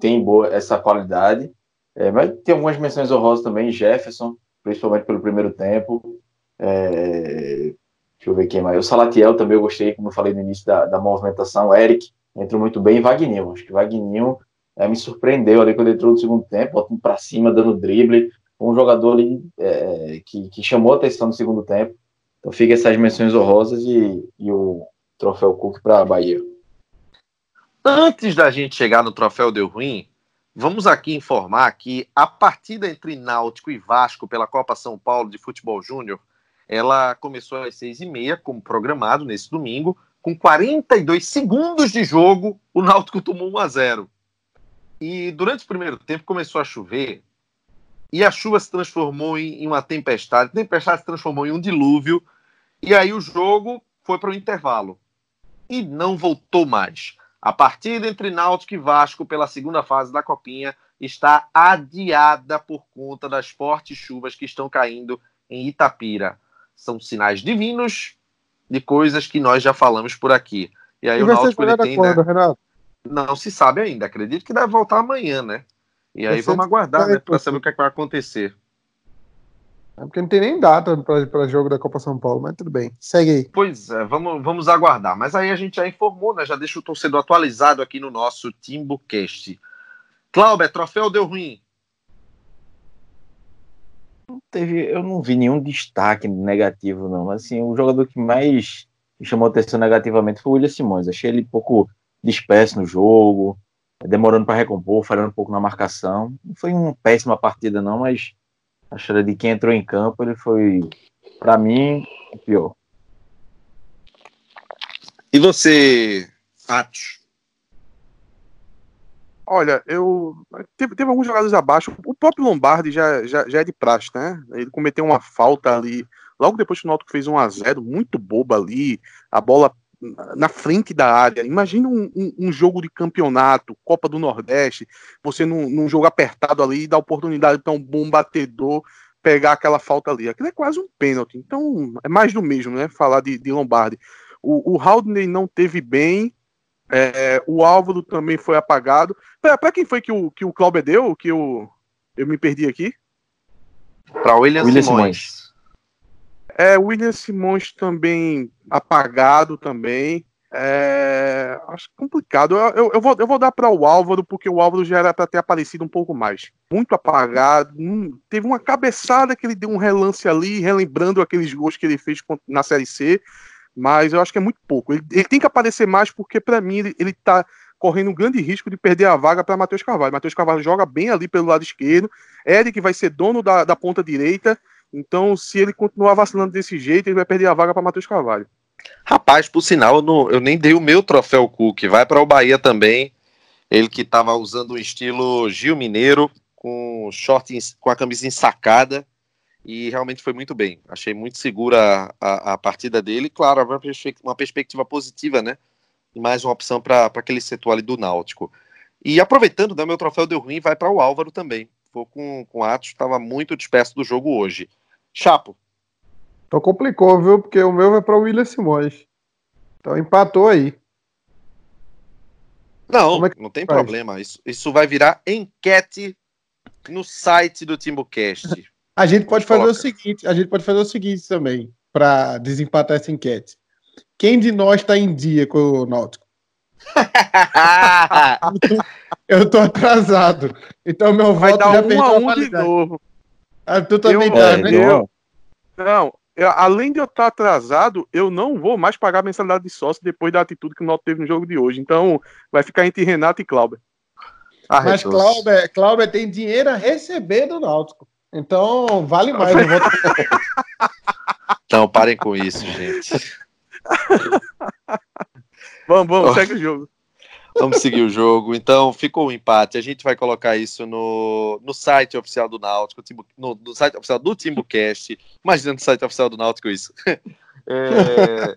Speaker 6: tem boa essa qualidade, é, mas tem algumas menções honrosas também, Jefferson, principalmente pelo primeiro tempo, é, deixa eu ver quem mais, o Salatiel também eu gostei, como eu falei no início da, da movimentação, Eric entrou muito bem, e Vagninho, acho que Vagninho é, me surpreendeu ali quando entrou no segundo tempo, botando para cima, dando drible, um jogador ali é, que, que chamou a atenção no segundo tempo. Então fica essas menções honrosas e, e o troféu Cook para a Bahia.
Speaker 1: Antes da gente chegar no troféu Deu Ruim, vamos aqui informar que a partida entre Náutico e Vasco pela Copa São Paulo de Futebol Júnior, ela começou às seis e meia, como programado nesse domingo, com 42 segundos de jogo, o Náutico tomou 1 a 0. E durante o primeiro tempo começou a chover, e a chuva se transformou em, uma tempestade, a tempestade se transformou em um dilúvio, e aí o jogo foi para o intervalo. E não voltou mais. A partida entre Náutico e Vasco pela segunda fase da Copinha está adiada por conta das fortes chuvas que estão caindo em Itapira. São sinais divinos de coisas que nós já falamos por aqui. E aí e o Náutico ele tem, quando, né? Renato? Não se sabe ainda. Acredito que deve voltar amanhã, né? E aí vamos aguardar, né, para saber o que, é que vai acontecer.
Speaker 5: É porque não tem nem data para jogo da Copa São Paulo, mas tudo bem. Segue aí.
Speaker 1: Pois é, vamos, vamos aguardar. Mas aí a gente já informou, né? Já deixa o torcedor atualizado aqui no nosso TimbuCast. Cláudio, troféu deu ruim.
Speaker 6: Teve, eu não vi nenhum destaque negativo, não. Mas assim, o jogador que mais me chamou atenção negativamente foi o William Simões. Achei ele um pouco disperso no jogo, demorando para recompor, falhando um pouco na marcação. Não foi uma péssima partida, não, mas Acho de quem entrou em campo, ele foi, para mim, o pior.
Speaker 1: E você, Atos?
Speaker 7: Olha, eu. Teve, teve, alguns jogadores abaixo. O próprio Lombardi já, já, já é de praxe, né? Ele cometeu uma falta ali. Logo depois que o Náutico fez 1 a 0 muito boba ali. A bola na frente da área. Imagina um, um, um, jogo de campeonato, Copa do Nordeste, você num, num jogo apertado ali, dá oportunidade para um bom batedor pegar aquela falta ali. Aquilo é quase um pênalti. Então, é mais do mesmo, né? Falar de, de Lombardi. O, o Haldney não teve bem, é, o Álvaro também foi apagado. Para quem foi que o, que o Cláudio deu? Que eu, eu me perdi aqui?
Speaker 1: Para William, William Simões. Simões.
Speaker 7: É, William Simões também apagado também. É, acho complicado. Eu, eu, eu, vou, eu vou dar para o Álvaro, porque o Álvaro já era para ter aparecido um pouco mais. Muito apagado. Hum, teve uma cabeçada que ele deu um relance ali, relembrando aqueles gols que ele fez na Série C. Mas eu acho que é muito pouco. Ele, ele tem que aparecer mais, porque para mim ele, ele tá correndo um grande risco de perder a vaga para Matheus Carvalho. Matheus Carvalho joga bem ali pelo lado esquerdo. Eric vai ser dono da, da ponta direita. Então, se ele continuar vacilando desse jeito, ele vai perder a vaga para Matheus Carvalho.
Speaker 1: Rapaz, por sinal, eu, não, eu, nem dei o meu troféu Cook. Vai para o Bahia também. Ele que estava usando o estilo Gil Mineiro, com short, com a camisa ensacada. E realmente foi muito bem. Achei muito segura a, a partida dele. Claro, uma perspectiva positiva, né? Mais uma opção para aquele setor ali do Náutico. E aproveitando, né, meu troféu deu ruim, vai para o Álvaro também. Vou com, com Atos, estava muito disperso do jogo hoje. Chapo.
Speaker 5: Então complicou, viu? Porque o meu vai para o William Simões. Então empatou aí.
Speaker 1: Não, é não tem faz? problema. Isso, isso vai virar enquete no site do Timbucast.
Speaker 5: a gente pode fazer coloca. o seguinte, a gente pode fazer o seguinte também, para desempatar essa enquete. Quem de nós está em dia com o Náutico? eu tô atrasado. Então meu
Speaker 7: Vai
Speaker 5: voto
Speaker 7: dar já um a um de novo.
Speaker 5: Ah, tu também eu, tá, né?
Speaker 7: Eu, não, eu, além de eu estar atrasado, eu não vou mais pagar mensalidade de sócio depois da atitude que o Náutico teve no jogo de hoje. Então, vai ficar entre Renato e Cláudio.
Speaker 5: Ah, Mas Cláudio, Cláudio tem dinheiro a receber do Náutico. Então, vale mais. vou...
Speaker 1: Então, parem com isso, gente.
Speaker 7: vamos, vamos, segue o jogo.
Speaker 1: Vamos seguir o jogo. Então, ficou um empate. A gente vai colocar isso no, no site oficial do Náutico, no, no site oficial do TimbuCast. Imagina no site oficial do Náutico isso. É...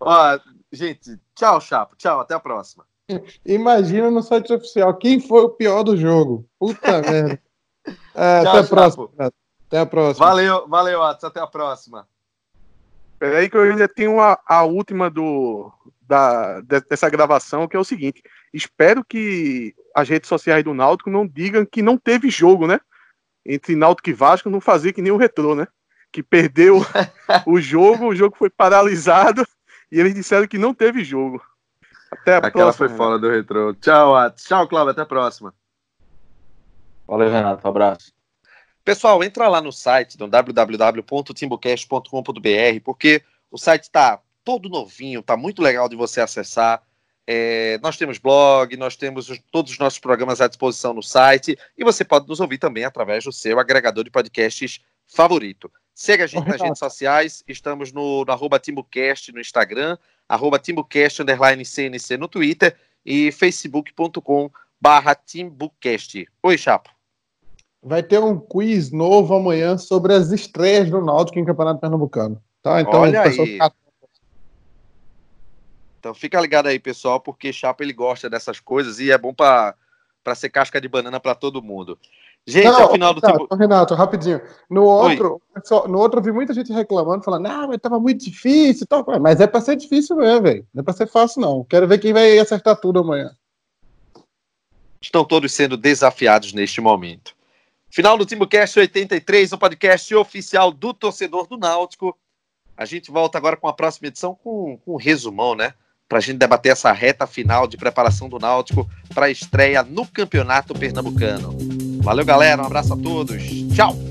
Speaker 1: Ó, gente, tchau, Chapo. Tchau, até a próxima.
Speaker 5: Imagina no site oficial quem foi o pior do jogo. Puta merda. É, tchau, até a próxima. Até a próxima.
Speaker 1: Valeu, valeu, Atos. Até a próxima.
Speaker 7: Peraí que eu ainda tenho a, a última do, da, dessa gravação, que é o seguinte: espero que as redes sociais do Náutico não digam que não teve jogo, né? Entre Náutico e Vasco, não fazer que nem o Retrô, né? Que perdeu o jogo, o jogo foi paralisado e eles disseram que não teve jogo.
Speaker 1: Até a Aquela próxima. foi fora do Retrô. Tchau, Atos. Tchau, Cláudio. Até a próxima.
Speaker 6: Valeu, Renato. Um abraço.
Speaker 1: Pessoal, entra lá no site, no www.timbocast.com.br, porque o site está todo novinho, tá muito legal de você acessar. É, nós temos blog, nós temos os, todos os nossos programas à disposição no site e você pode nos ouvir também através do seu agregador de podcasts favorito. Siga a gente nas redes sociais, estamos no, no arroba TimbuCast no Instagram, arroba TimbuCast underline CNC no Twitter e facebook.com barra TimbuCast. Oi, Chapo.
Speaker 5: Vai ter um quiz novo amanhã sobre as estreias do Náutico em Campeonato Pernambucano. Tá? Então,
Speaker 1: Olha aí. Fica... Então fica ligado aí, pessoal, porque Chapo ele gosta dessas coisas e é bom para ser casca de banana para todo mundo. Gente, não, ao final do
Speaker 5: Renato, tempo. Renato, rapidinho. No outro, no outro, eu vi muita gente reclamando, falando, ah, mas tava muito difícil. Tal. Mas é para ser difícil mesmo, velho. Não é para ser fácil, não. Quero ver quem vai acertar tudo amanhã.
Speaker 1: Estão todos sendo desafiados neste momento. Final do TimbuCast 83, o podcast oficial do torcedor do Náutico. A gente volta agora com a próxima edição com, com um resumão, né? Para a gente debater essa reta final de preparação do Náutico para a estreia no Campeonato Pernambucano. Valeu, galera. Um abraço a todos. Tchau.